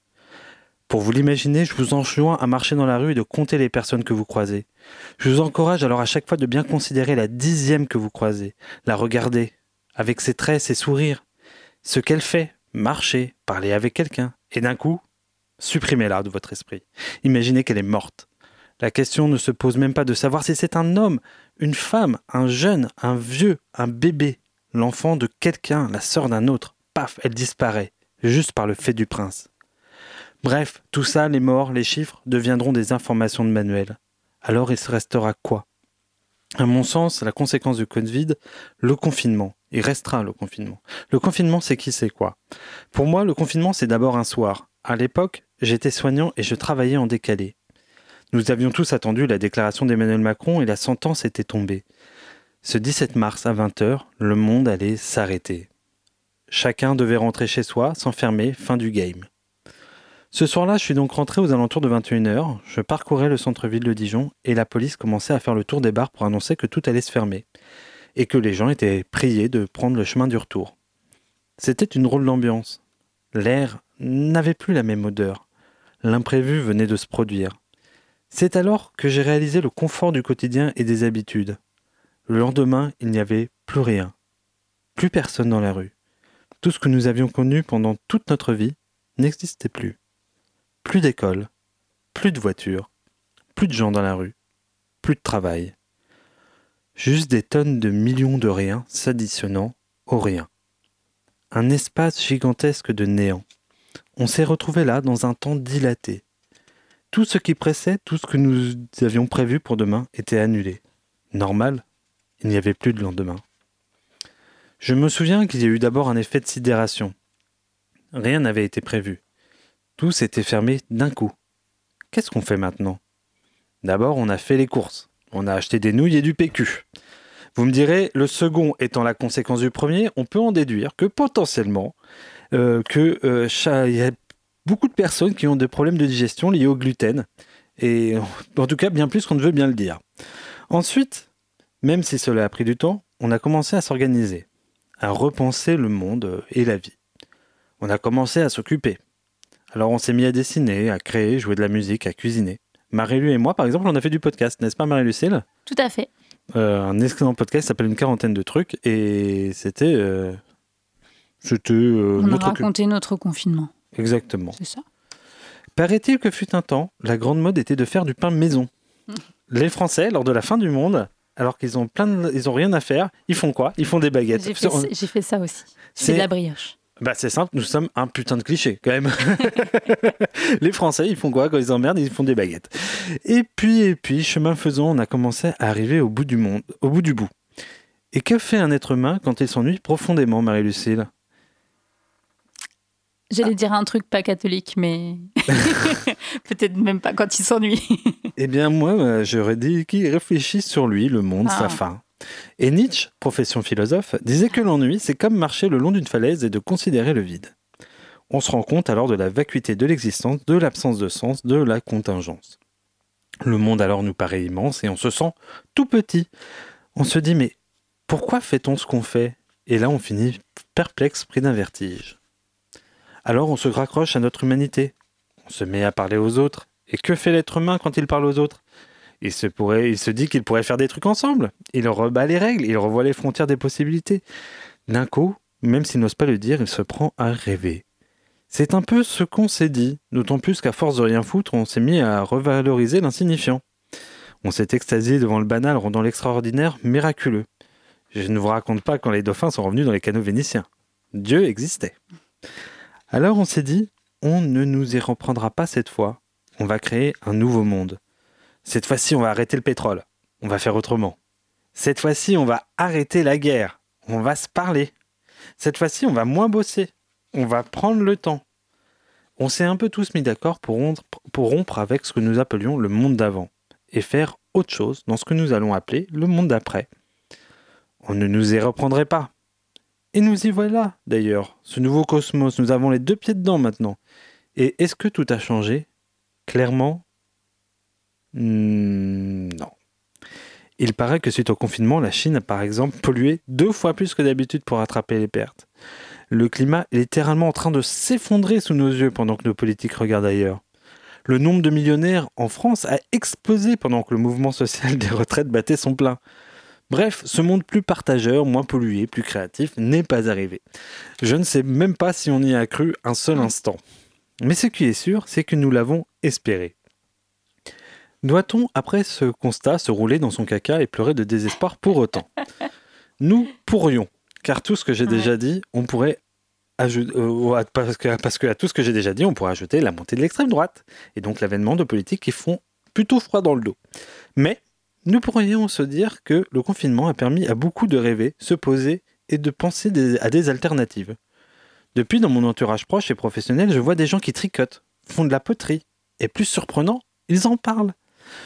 Pour vous l'imaginer, je vous enjoins à marcher dans la rue et de compter les personnes que vous croisez. Je vous encourage alors à chaque fois de bien considérer la dixième que vous croisez, la regarder, avec ses traits, ses sourires, ce qu'elle fait, marcher, parler avec quelqu'un, et d'un coup, supprimez-la de votre esprit. Imaginez qu'elle est morte. La question ne se pose même pas de savoir si c'est un homme, une femme, un jeune, un vieux, un bébé, l'enfant de quelqu'un, la sœur d'un autre. Paf, elle disparaît, juste par le fait du prince. Bref, tout ça, les morts, les chiffres, deviendront des informations de manuel. Alors il se restera quoi? À mon sens, la conséquence du Covid, le confinement. Il restera le confinement. Le confinement, c'est qui, c'est quoi? Pour moi, le confinement, c'est d'abord un soir. À l'époque, j'étais soignant et je travaillais en décalé. Nous avions tous attendu la déclaration d'Emmanuel Macron et la sentence était tombée. Ce 17 mars à 20h, le monde allait s'arrêter. Chacun devait rentrer chez soi, s'enfermer, fin du game. Ce soir-là, je suis donc rentré aux alentours de 21h, je parcourais le centre-ville de Dijon et la police commençait à faire le tour des bars pour annoncer que tout allait se fermer et que les gens étaient priés de prendre le chemin du retour. C'était une drôle d'ambiance. L'air n'avait plus la même odeur. L'imprévu venait de se produire. C'est alors que j'ai réalisé le confort du quotidien et des habitudes. Le lendemain, il n'y avait plus rien. Plus personne dans la rue. Tout ce que nous avions connu pendant toute notre vie n'existait plus. Plus d'école, plus de voitures, plus de gens dans la rue, plus de travail. Juste des tonnes de millions de rien s'additionnant au rien. Un espace gigantesque de néant. On s'est retrouvé là dans un temps dilaté. Tout ce qui pressait, tout ce que nous avions prévu pour demain était annulé. Normal, il n'y avait plus de lendemain. Je me souviens qu'il y a eu d'abord un effet de sidération. Rien n'avait été prévu. Tout s'était fermé d'un coup. Qu'est-ce qu'on fait maintenant? D'abord, on a fait les courses. On a acheté des nouilles et du PQ. Vous me direz, le second étant la conséquence du premier, on peut en déduire que potentiellement, euh, que euh, beaucoup de personnes qui ont des problèmes de digestion liés au gluten. Et en tout cas, bien plus qu'on ne veut bien le dire. Ensuite, même si cela a pris du temps, on a commencé à s'organiser, à repenser le monde et la vie. On a commencé à s'occuper. Alors on s'est mis à dessiner, à créer, jouer de la musique, à cuisiner. Marie-Lu et moi, par exemple, on a fait du podcast, n'est-ce pas Marie-Lucille? Tout à fait. Euh, Un excellent podcast s'appelle Une quarantaine de trucs et c'était... euh, c'était euh, On a notre... occu- raconté notre confinement. Exactement. C'est ça. Paraît-il que fut un temps, la grande mode était de faire du pain maison. les Français, lors de la fin du monde, alors qu'ils ont plein de- ils ont rien à faire, ils font quoi? Ils font des baguettes. J'ai fait, On- j'ai fait ça aussi. C'est- C'est de la brioche. Bah c'est simple, nous sommes un putain de cliché quand même. les Français, ils font quoi quand ils emmerdent? Ils font des baguettes. Et puis, et puis, chemin faisant, on a commencé à arriver au bout du monde, au bout du bout. Et que fait un être humain quand il s'ennuie profondément, Marie-Lucille? J'allais dire un truc pas catholique, mais peut-être même pas quand il s'ennuie. Eh bien, moi, euh, j'aurais dit qu'il réfléchit sur lui, le monde, Ah. sa fin. Et Nietzsche, profession philosophe, disait que l'ennui, c'est comme marcher le long d'une falaise et de considérer le vide. On se rend compte alors de la vacuité de l'existence, de l'absence de sens, de la contingence. Le monde alors nous paraît immense et on se sent tout petit. On se dit, mais pourquoi fait-on ce qu'on fait? Et là, on finit perplexe, pris d'un vertige. Alors on se raccroche à notre humanité. On se met à parler aux autres. Et que fait l'être humain quand il parle aux autres? Il se, dit qu'il pourrait faire des trucs ensemble. Il rebat les règles, il revoit les frontières des possibilités. D'un coup, même s'il n'ose pas le dire, il se prend à rêver. C'est un peu ce qu'on s'est dit, d'autant plus qu'à force de rien foutre, on s'est mis à revaloriser l'insignifiant. On s'est extasié devant le banal, rendant l'extraordinaire miraculeux. Je ne vous raconte pas quand les dauphins sont revenus dans les canaux vénitiens. Dieu existait. Alors on s'est dit, on ne nous y reprendra pas cette fois. On va créer un nouveau monde. Cette fois-ci, on va arrêter le pétrole. On va faire autrement. Cette fois-ci, on va arrêter la guerre. On va se parler. Cette fois-ci, on va moins bosser. On va prendre le temps. On s'est un peu tous mis d'accord pour rompre, avec ce que nous appelions le monde d'avant et faire autre chose dans ce que nous allons appeler le monde d'après. On ne nous y reprendrait pas. Et nous y voilà, d'ailleurs, ce nouveau cosmos. Nous avons les deux pieds dedans maintenant. Et est-ce que tout a changé? Clairement, Hmm, non. Il paraît que suite au confinement, la Chine a par exemple pollué deux fois plus que d'habitude pour rattraper les pertes. Le climat est littéralement en train de s'effondrer sous nos yeux pendant que nos politiques regardent ailleurs. Le nombre de millionnaires en France a explosé pendant que le mouvement social des retraites battait son plein. Bref, ce monde plus partageur, moins pollué, plus créatif n'est pas arrivé. Je ne sais même pas si on y a cru un seul instant. Mais ce qui est sûr, c'est que nous l'avons espéré. Doit-on, après ce constat, se rouler dans son caca et pleurer de désespoir pour autant? Nous pourrions, car tout ce que j'ai Ouais. déjà dit, on pourrait euh, à- parce, que, parce que à tout ce que j'ai déjà dit, on pourrait ajouter la montée de l'extrême droite, et donc l'avènement de politiques qui font plutôt froid dans le dos. Mais nous pourrions se dire que le confinement a permis à beaucoup de rêver, se poser et de penser à des alternatives. Depuis, dans mon entourage proche et professionnel, je vois des gens qui tricotent, font de la poterie, et plus surprenant, ils en parlent.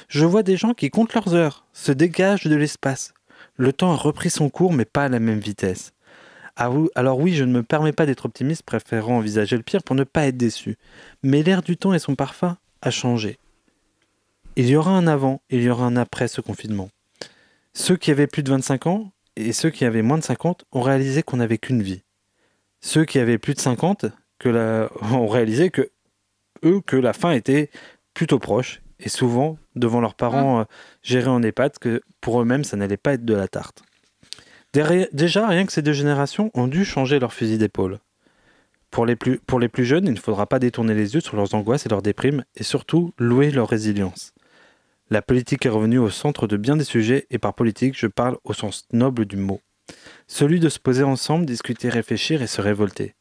Je vois des gens qui comptent leurs heures, se dégagent de l'espace. Le temps a repris son cours, mais pas à la même vitesse. Ah alors oui, je ne me permets pas d'être optimiste, préférant envisager le pire pour ne pas être déçu. Mais l'air du temps et son parfum a changé. Il y aura un avant, il y aura un après ce confinement. Ceux qui avaient plus de 25 ans et ceux qui avaient moins de 50 ont réalisé qu'on n'avait qu'une vie. Ceux qui avaient plus de 50 que la... ont réalisé que eux que la fin était plutôt proche et souvent devant leurs parents euh, gérés en EHPAD que pour eux-mêmes ça n'allait pas être de la tarte. Déjà, rien que ces deux générations ont dû changer leur fusil d'épaule. Pour les, plus, pour les plus jeunes, il ne faudra pas détourner les yeux sur leurs angoisses et leurs déprimes, et surtout louer leur résilience. La politique est revenue au centre de bien des sujets, et par politique, je parle au sens noble du mot. Celui de se poser ensemble, discuter, réfléchir et se révolter.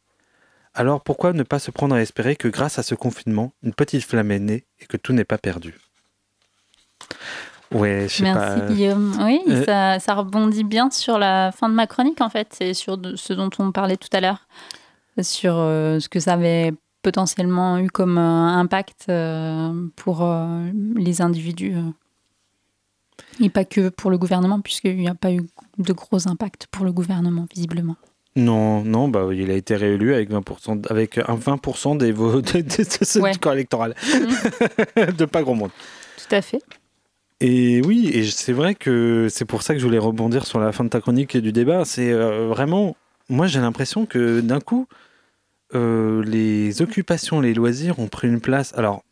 Alors pourquoi ne pas se prendre à espérer que grâce à ce confinement, une petite flamme est née et que tout n'est pas perdu? Ouais, je sais Merci pas. Guillaume. Oui, Euh, ça, ça rebondit bien sur la fin de ma chronique en fait. C'est sur de- ce dont on parlait tout à l'heure, sur euh, ce que ça avait potentiellement eu comme euh, impact euh, pour euh, les individus et pas que pour le gouvernement, puisqu'il n'y a pas eu de gros impact pour le gouvernement visiblement. Non, non, bah il a été réélu avec 20%, avec un 20% des votes de, de- de corps électoral. de pas grand monde. Tout à fait. Et oui, et c'est vrai que c'est pour ça que je voulais rebondir sur la fin de ta chronique et du débat. C'est euh, vraiment, moi j'ai l'impression que d'un coup, euh, les occupations, les loisirs ont pris une place. Alors,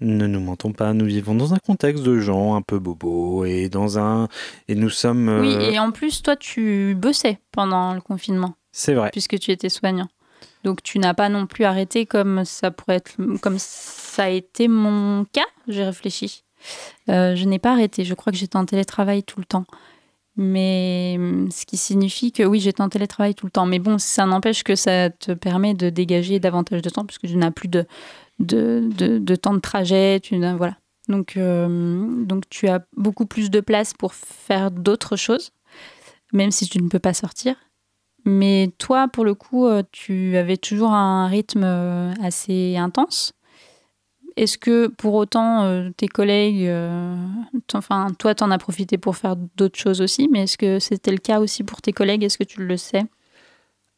ne nous mentons pas, nous vivons dans un contexte de gens un peu bobos et dans un et nous sommes. euh, Oui, et en plus, toi, tu bossais pendant le confinement. C'est vrai. puisque tu étais soignant. Donc tu n'as pas non plus arrêté comme ça pourrait être, comme ça a été mon cas. J'ai réfléchi. Euh, je n'ai pas arrêté. Je crois que j'étais en télétravail tout le temps. Mais hum, ce qui signifie que oui, j'étais en télétravail tout le temps. Mais bon, ça n'empêche que ça te permet de dégager davantage de temps puisque tu n'as plus de, de, de, temps de trajet. Tu voilà. Donc, euh, donc tu as beaucoup plus de place pour faire d'autres choses, même si tu ne peux pas sortir. Mais toi, pour le coup, euh, tu avais toujours un rythme euh, assez intense. Est-ce que pour autant euh, tes collègues, euh, enfin toi, t'en as profité pour faire d'autres choses aussi, mais est-ce que c'était le cas aussi pour tes collègues? Est-ce que tu le sais?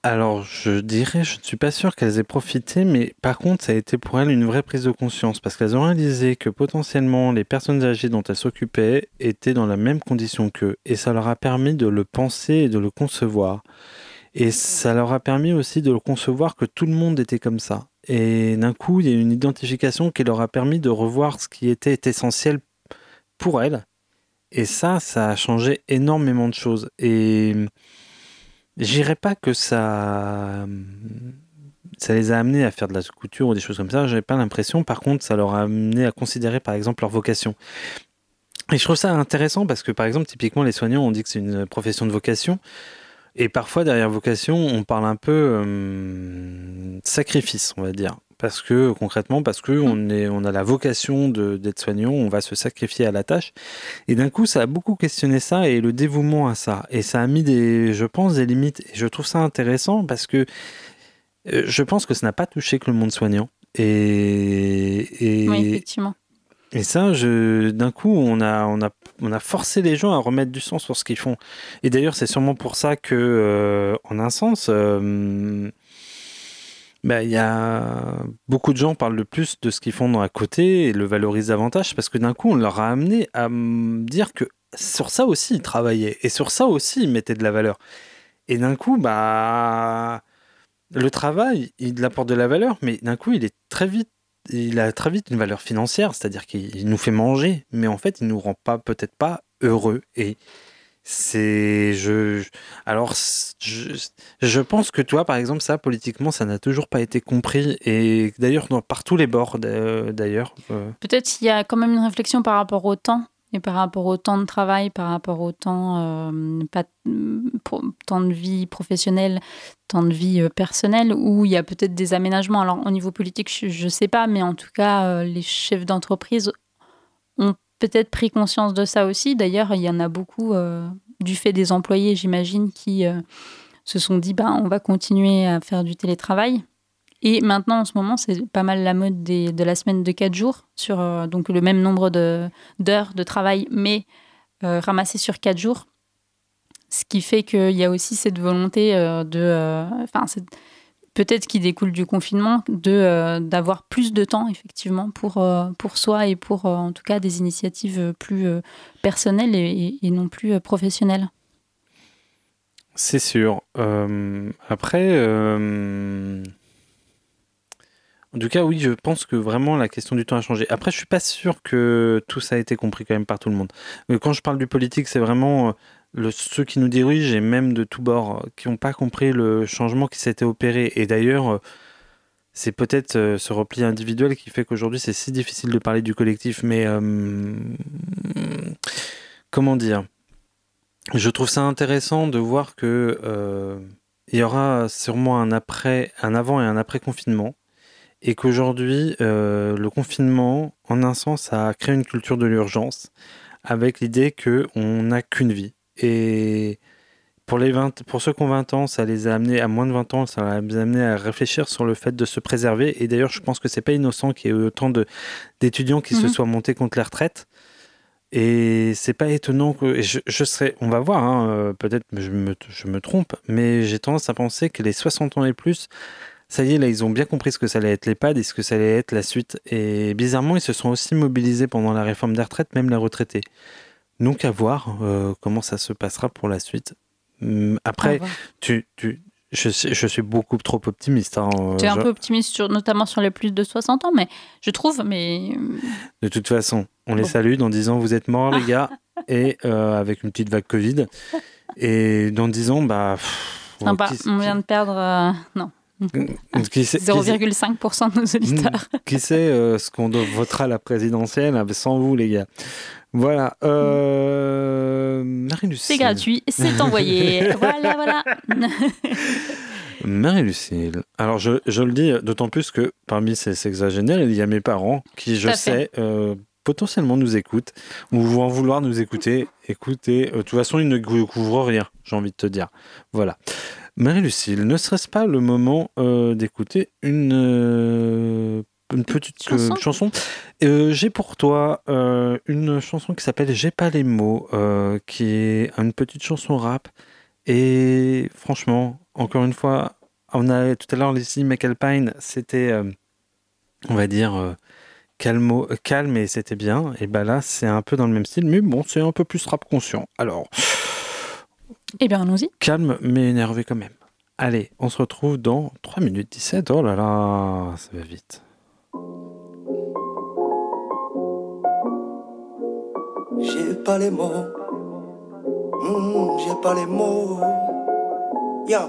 Alors, je dirais, je ne suis pas sûr qu'elles aient profité, mais par contre, ça a été pour elles une vraie prise de conscience, parce qu'elles ont réalisé que potentiellement les personnes âgées dont elles s'occupaient étaient dans la même condition qu'eux, et ça leur a permis de le penser et de le concevoir. Et ça leur a permis aussi de le concevoir que tout le monde était comme ça. Et d'un coup, il y a une identification qui leur a permis de revoir ce qui était essentiel pour elles. Et ça, ça a changé énormément de choses. Et J'irais pas que ça, ça les a amenés à faire de la couture ou des choses comme ça. J'avais pas l'impression. Par contre, ça leur a amené à considérer, par exemple, leur vocation. Et je trouve ça intéressant parce que, par exemple, typiquement, les soignants, on dit que c'est une profession de vocation. Et parfois, derrière vocation, on parle un peu euh, sacrifice, on va dire. Parce que, concrètement, parce que on, est, on a la vocation de- d'être soignant, on va se sacrifier à la tâche. Et d'un coup, ça a beaucoup questionné ça et le dévouement à ça. Et ça a mis des, je pense, des limites. Et je trouve ça intéressant parce que euh, je pense que ça n'a pas touché que le monde soignant. Et, et, Oui, effectivement. Et ça, d'un coup, on a, forcé les gens à remettre du sens sur ce qu'ils font. Et d'ailleurs, c'est sûrement pour ça que, euh, en un sens, euh, bah, y a beaucoup de gens parlent le plus de ce qu'ils font dans à côté et le valorisent davantage parce que d'un coup, on leur a amené à dire que sur ça aussi, ils travaillaient et sur ça aussi, ils mettaient de la valeur. Et d'un coup, bah, le travail, il apporte de la valeur, mais d'un coup, il est très vite il a très vite une valeur financière, c'est-à-dire qu'il il nous fait manger, mais en fait, il nous rend pas peut-être pas heureux. Et c'est je alors je, je pense que toi, par exemple, ça politiquement, ça n'a toujours pas été compris et d'ailleurs par tous les bords d'a- d'ailleurs. euh, Peut-être qu'il y a quand même une réflexion par rapport au temps et par rapport au temps de travail, par rapport au temps, euh, pas, pro- temps de vie professionnelle, temps de vie euh, personnelle, où il y a peut-être des aménagements. Alors au niveau politique, je ne sais pas, mais en tout cas, euh, les chefs d'entreprise ont peut-être pris conscience de ça aussi. D'ailleurs, il y en a beaucoup, du fait des employés, j'imagine, qui se sont dit, ben, on va continuer à faire du télétravail. Et maintenant, en ce moment, c'est pas mal la mode de la semaine de 4 jours, sur euh, donc le même nombre d'heures de, travail, mais euh, ramassé sur 4 jours. Ce qui fait qu'il y a aussi cette volonté euh, de. Enfin, peut-être qui découle du confinement, de, d'avoir plus de temps, effectivement, pour, pour soi et pour, en tout cas, des initiatives plus personnelles et, non plus professionnelles. C'est sûr. Après, en tout cas, oui, je pense que vraiment la question du temps a changé. Après, je suis pas sûr que tout ça a été compris quand même par tout le monde. Mais quand je parle du politique, c'est vraiment euh, ceux qui nous dirigent et même de tous bords euh, qui n'ont pas compris le changement qui s'était opéré. Et d'ailleurs, euh, c'est peut-être ce repli individuel qui fait qu'aujourd'hui c'est si difficile de parler du collectif. Mais comment dire? Je trouve ça intéressant de voir que il y aura sûrement un avant et un après confinement, et qu'aujourd'hui euh, le confinement, en un sens, a créé une culture de l'urgence, avec l'idée que on n'a qu'une vie. Et pour les 20, pour ceux qui ont 20 ans, ça les a amenés à moins de 20 ans, ça les a amenés à réfléchir sur le fait de se préserver. Et d'ailleurs, je pense que c'est pas innocent qu'il y ait autant d'étudiants qui se Mhm. soient montés contre la retraite. Et c'est pas étonnant que et je, je serais, on va voir, hein, euh, peut-être que je me, je me trompe, mais j'ai tendance à penser que les 60 ans et plus, ça y est, là, ils ont bien compris ce que ça allait être l'EHPAD et ce que ça allait être la suite. Et bizarrement, ils se sont aussi mobilisés pendant la réforme des retraites, même les retraités. Donc à voir euh, comment ça se passera pour la suite. Hum, Après, tu, tu, je, je suis beaucoup trop optimiste. hein, Tu es un peu optimiste, sur, notamment sur les plus de 60 ans, mais je trouve, mais euh, De toute façon, on les salue en disant vous êtes morts les gars et euh, avec une petite vague Covid. Et dans 10 ans, bah. pff, sympa. qui- On vient de perdre. euh, non. Qui sait, qui sait- 0,5% de nos auditeurs. qui sait euh, ce qu'on votera à la présidentielle avec- sans vous, les gars. Voilà. Euh... Marie-Lucille. C'est gratuit, c'est envoyé. voilà, voilà. Marie-Lucille. Alors, je, je le dis d'autant plus que parmi ces sexagénaires, il y a mes parents qui, je sais, euh, potentiellement nous écoutent ou vont vouloir nous écouter. Écoutez, euh, de toute façon, ils ne cou- couvrent rien, j'ai envie de te dire. Voilà. Marie-Lucille, ne serait-ce pas le moment euh, d'écouter une, euh, une petite euh, Chanson chanson? J'ai pour toi une chanson qui s'appelle J'ai pas les mots, qui est une petite chanson rap. Et franchement, encore une fois, on a tout à l'heure Lizzie McAlpine, c'était, euh, on va dire, euh, calmo- calme et c'était bien. Et ben là, c'est un peu dans le même style, mais bon, c'est un peu plus rap conscient. Alors, Eh bien, allons-y. calme mais énervé quand même. Allez, on se retrouve dans 3 minutes 17. Oh là là, ça va vite. J'ai pas les mots. Hmm, j'ai pas les mots. Yeah.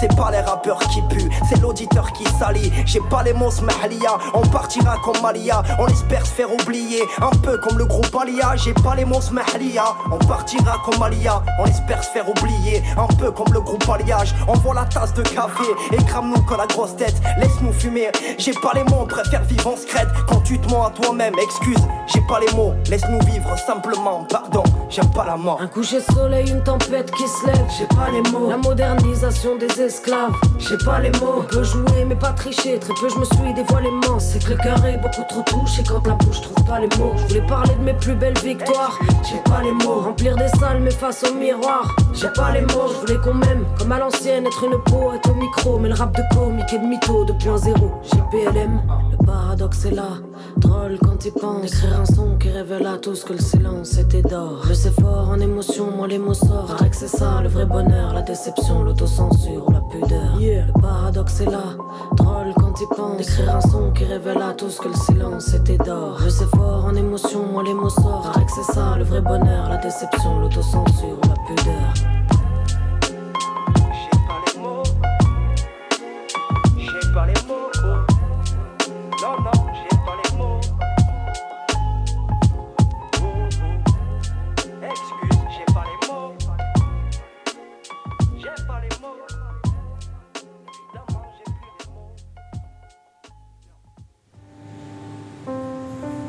C'est pas les rappeurs qui puent, c'est l'auditeur qui salit. J'ai pas les mots smahlia, on partira comme Malia. On espère se faire oublier, un peu comme le groupe Alia. J'ai pas les mots smahlia, on partira comme Malia. On espère se faire oublier, un peu comme le groupe Alliage. Envoie la tasse de café et crame-nous que la grosse tête. Laisse-nous fumer, j'ai pas les mots, on préfère vivre en secrète. Tu te mens à toi-même, excuse, j'ai pas les mots. Laisse-nous vivre simplement, pardon, j'aime pas la mort. Un coucher de soleil, une tempête qui se lève, j'ai pas les mots. La modernisation des esclaves, j'ai pas les mots. On peut jouer mais pas tricher, très peu je me suis dévoilé immense. C'est que le cœur est beaucoup trop touché quand la bouche trouve pas les mots. Je voulais parler de mes plus belles victoires, j'ai pas les mots. Remplir des salles mais face au miroir, j'ai pas les mots. Je voulais qu'on m'aime comme à l'ancienne, être une poète au micro. Mais le rap de comique et de mytho 2.0, j'ai PLM. Le paradoxe est là, drôle quand il pense. Écrire un son qui révèle à tous que le silence était d'or. Je sais fort en émotion, moi les mots sortent. Que c'est ça le vrai bonheur, la déception, l'autocensure la pudeur. Le paradoxe est là, drôle quand il pense. Écrire un son qui révèle à tous que le silence était d'or. Je sais fort en émotion, moi les mots sortent. Que c'est ça le vrai bonheur, la déception, l'autocensure la pudeur.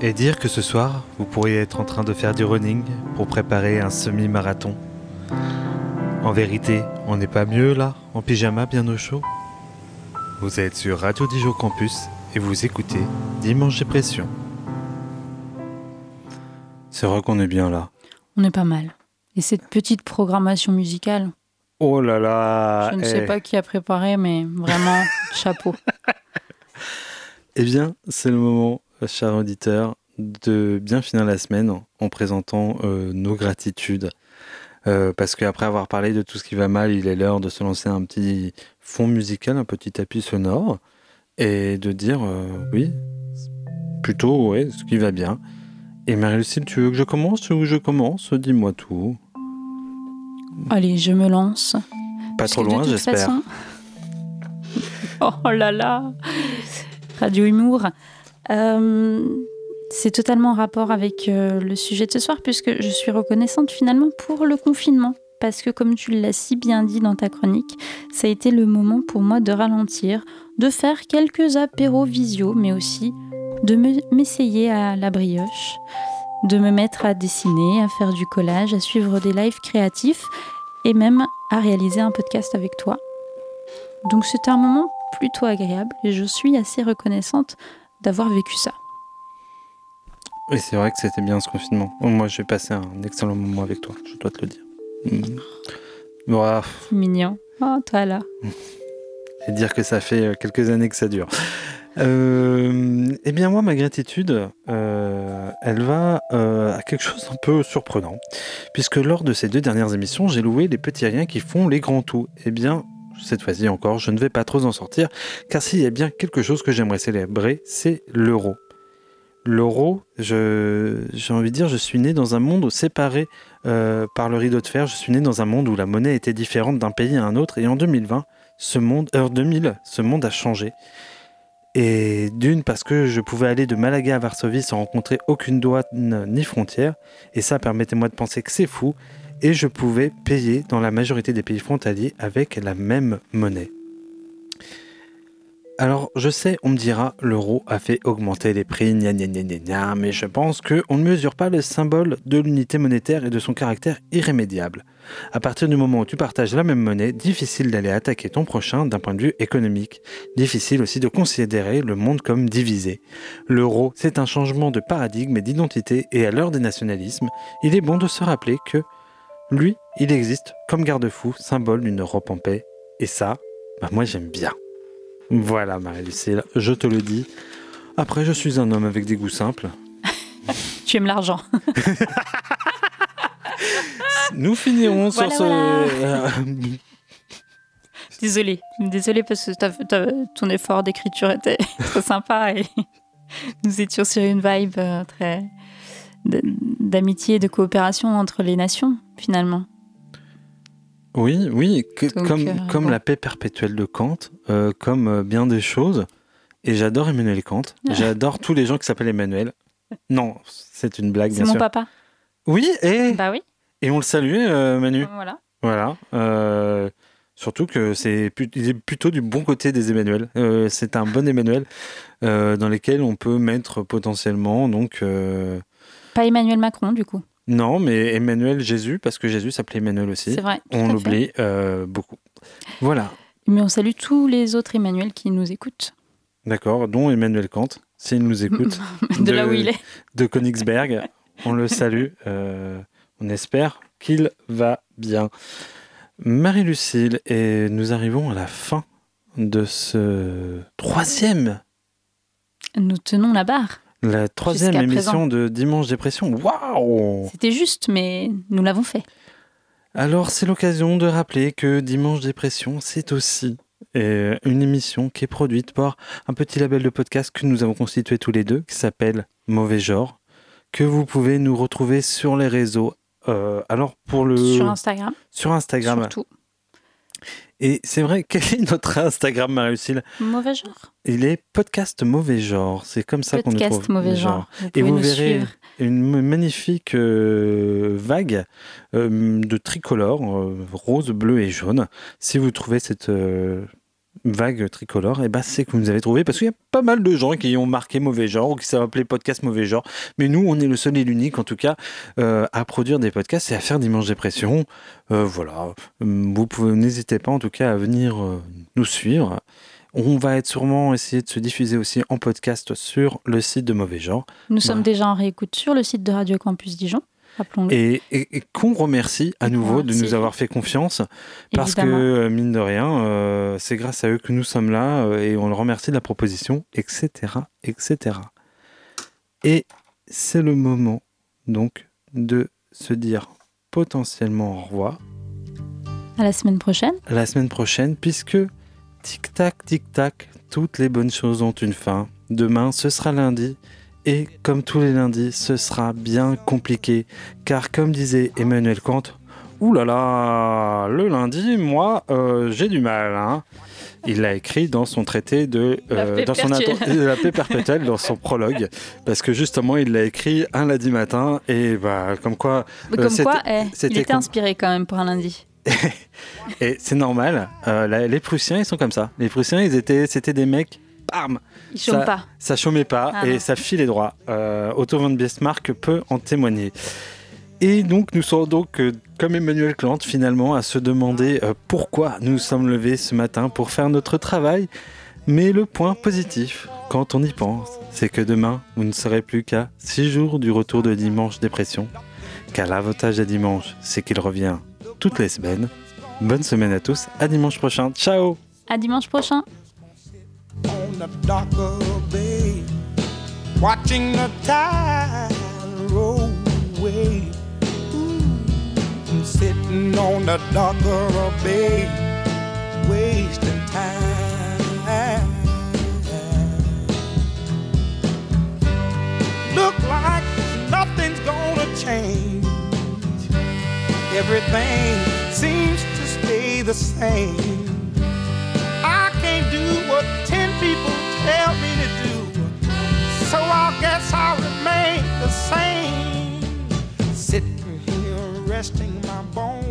Et dire que ce soir, vous pourriez être en train de faire du running pour préparer un semi-marathon. En vérité, on n'est pas mieux là, en pyjama bien au chaud Vous êtes sur Radio Dijon Campus et vous écoutez Dimanche Dépression. C'est vrai qu'on est bien là. On est pas mal. Et cette petite programmation musicale, Oh là là je ne eh. sais pas qui a préparé, mais vraiment, chapeau. Eh bien, c'est le moment, chers auditeurs, de bien finir la semaine en présentant euh, nos gratitudes Euh, parce qu'après avoir parlé de tout ce qui va mal, il est l'heure de se lancer un petit fond musical, un petit tapis sonore, et de dire euh, oui, plutôt ouais, ce qui va bien. Et Marie-Lucille, tu veux que je commence ou je commence Dis-moi tout. Allez, je me lance. Pas trop loin, j'espère. façon- Oh là là Radio Humour. Euh, c'est totalement en rapport avec euh, le sujet de ce soir, puisque je suis reconnaissante finalement pour le confinement. Parce que comme tu l'as si bien dit dans ta chronique, ça a été le moment pour moi de ralentir, de faire quelques apéros visio, mais aussi de me- m'essayer à la brioche, de me mettre à dessiner, à faire du collage, à suivre des lives créatifs et même à réaliser un podcast avec toi. Donc c'était un moment plutôt agréable et je suis assez reconnaissante d'avoir vécu ça. Et c'est vrai que c'était bien ce confinement. Moi, j'ai passé un excellent moment avec toi, je dois te le dire. Mm. C'est mignon. Oh, toi là. et dire que ça fait euh, quelques années que ça dure. Euh, eh bien moi, ma gratitude, euh, elle va euh, à quelque chose d'un peu surprenant, puisque lors de ces deux dernières émissions, j'ai loué les petits riens qui font les grands tout. Eh bien, cette fois-ci encore, je ne vais pas trop en sortir, car s'il y a bien quelque chose que j'aimerais célébrer, c'est l'euro. L'euro, j'ai envie de dire, je suis né dans un monde séparé euh, par le rideau de fer. Je suis né dans un monde où la monnaie était différente d'un pays à un autre. Et en 2020, ce monde, euh, 2000, ce monde a changé. Et d'une, parce que je pouvais aller de Malaga à Varsovie sans rencontrer aucune douane ni frontière. Et ça, permettez-moi de penser que c'est fou. Et je pouvais payer dans la majorité des pays frontaliers avec la même monnaie. Alors, je sais, on me dira, l'euro a fait augmenter les prix, gna gna gna gna mais je pense qu'on ne mesure pas le symbole de l'unité monétaire et de son caractère irrémédiable. À partir du moment où tu partages la même monnaie, difficile d'aller attaquer ton prochain d'un point de vue économique. Difficile aussi de considérer le monde comme divisé. L'euro, c'est un changement de paradigme et d'identité, et à l'heure des nationalismes, il est bon de se rappeler que lui, il existe comme garde-fou, symbole d'une Europe en paix. Et ça, bah moi j'aime bien. Voilà Marie-Lucille, je te le dis. Après, je suis un homme avec des goûts simples. Tu aimes l'argent. Nous finirons Voilà, sur ce... Désolée. Désolée parce que ton effort d'écriture était très sympa et nous étions sur une vibe euh, très d'amitié et de coopération entre les nations finalement. Oui, oui, que- Donc, comme, euh, comme la paix perpétuelle de Kant, euh, comme euh, bien des choses. Et j'adore Emmanuel Kant. J'adore tous les gens qui s'appellent Emmanuel. Non, c'est une blague, C'est mon papa. Oui, et, Bah oui. et on le salue, euh, Manu. Voilà. Voilà. surtout que c'est plutôt du bon côté des Emmanuel. Euh, c'est un bon Emmanuel dans lesquels on peut mettre potentiellement donc Pas Emmanuel Macron du coup. non, mais Emmanuel Jésus parce que Jésus s'appelait Emmanuel aussi. C'est vrai. On l'oublie euh, beaucoup. Voilà. Mais on salue tous les autres Emmanuel qui nous écoutent. D'accord, dont Emmanuel Kant, s'il nous écoute. De là où il est. De Königsberg. On le salue. euh, on espère qu'il va bien. Marie-Lucille, et nous arrivons à la fin de ce troisième, Nous tenons la barre. La troisième émission présent. de Dimanche Dépression. Waouh C'était juste, mais nous l'avons fait. Alors, c'est l'occasion de rappeler que Dimanche Dépression, c'est aussi euh, une émission qui est produite par un petit label de podcast que nous avons constitué tous les deux, qui s'appelle Mauvais Genre, que vous pouvez nous retrouver sur les réseaux. Euh, alors, pour le. Sur Instagram. Sur Instagram. Surtout. Et c'est vrai, quel est notre Instagram, Marie-Lucille? Mauvais genre. Il est podcast Mauvais Genre. C'est comme ça qu'on nous Podcast trouve. Mauvais Genre. Vous Et vous verrez suivre. une magnifique euh, vague euh, de tricolore, euh, rose, bleu et jaune. Si vous trouvez cette vague tricolore, et ben c'est que vous nous avez trouvé parce qu'il y a pas mal de gens qui ont marqué mauvais genre ou qui s'appellent appelé podcast mauvais genre. Mais nous, on est le seul et l'unique en tout cas euh, à produire des podcasts et à faire Dimanche Dépression. Euh, voilà, vous pouvez n'hésitez pas en tout cas à venir euh, nous suivre. On va être sûrement essayer de se diffuser aussi en podcast sur le site de Mauvais Genre. Nous sommes déjà en réécoute sur le site de Radio Campus Dijon. Et, et- et qu'on remercie à nouveau de nous avoir fait confiance. Parce Évidemment. que, euh, mine de rien, euh, c'est grâce à eux que nous sommes là euh, et on le remercie de la proposition, etc. etc. Et c'est le moment, donc, de se dire potentiellement au revoir À la semaine prochaine. la semaine prochaine, puisque tic-tac, tic-tac, toutes les bonnes choses ont une fin. Demain, ce sera lundi. Et comme tous les lundis, ce sera bien compliqué. Car comme disait Emmanuel Kant, là là, le lundi, moi, euh, j'ai du mal. hein. Il l'a écrit dans son traité de euh, dans son de la paix perpétuelle, dans son prologue, parce que justement, il l'a écrit un lundi matin et bah comme quoi. Mais euh, Comme c'était- quoi, eh, il était inspiré quand même pour un lundi. et c'est normal. euh, la- les Prussiens, ils sont comme ça. Les Prussiens, ils étaient, c'était des mecs. Bam Ils chôment ça, pas. Ça chômait pas Ah et non. ça filait droit. Euh, Otto von Bismarck peut en témoigner. Et donc, nous sommes donc, euh, comme Emmanuel Kant, finalement, à se demander euh, pourquoi nous sommes levés ce matin pour faire notre travail. Mais le point positif, quand on y pense, c'est que demain, vous ne serez plus qu'à six jours du retour de Dimanche Dépression. Car l'avantage des dimanches, c'est qu'il revient toutes les semaines. Bonne semaine à tous, à dimanche prochain. Ciao À dimanche prochain. The darker bay, watching the tide roll away. Ooh, sitting on the darker bay, wasting time. Look like nothing's gonna change. Everything seems to stay the same do what ten people tell me to do. So I guess I'll remain the same. Sitting here resting my bones.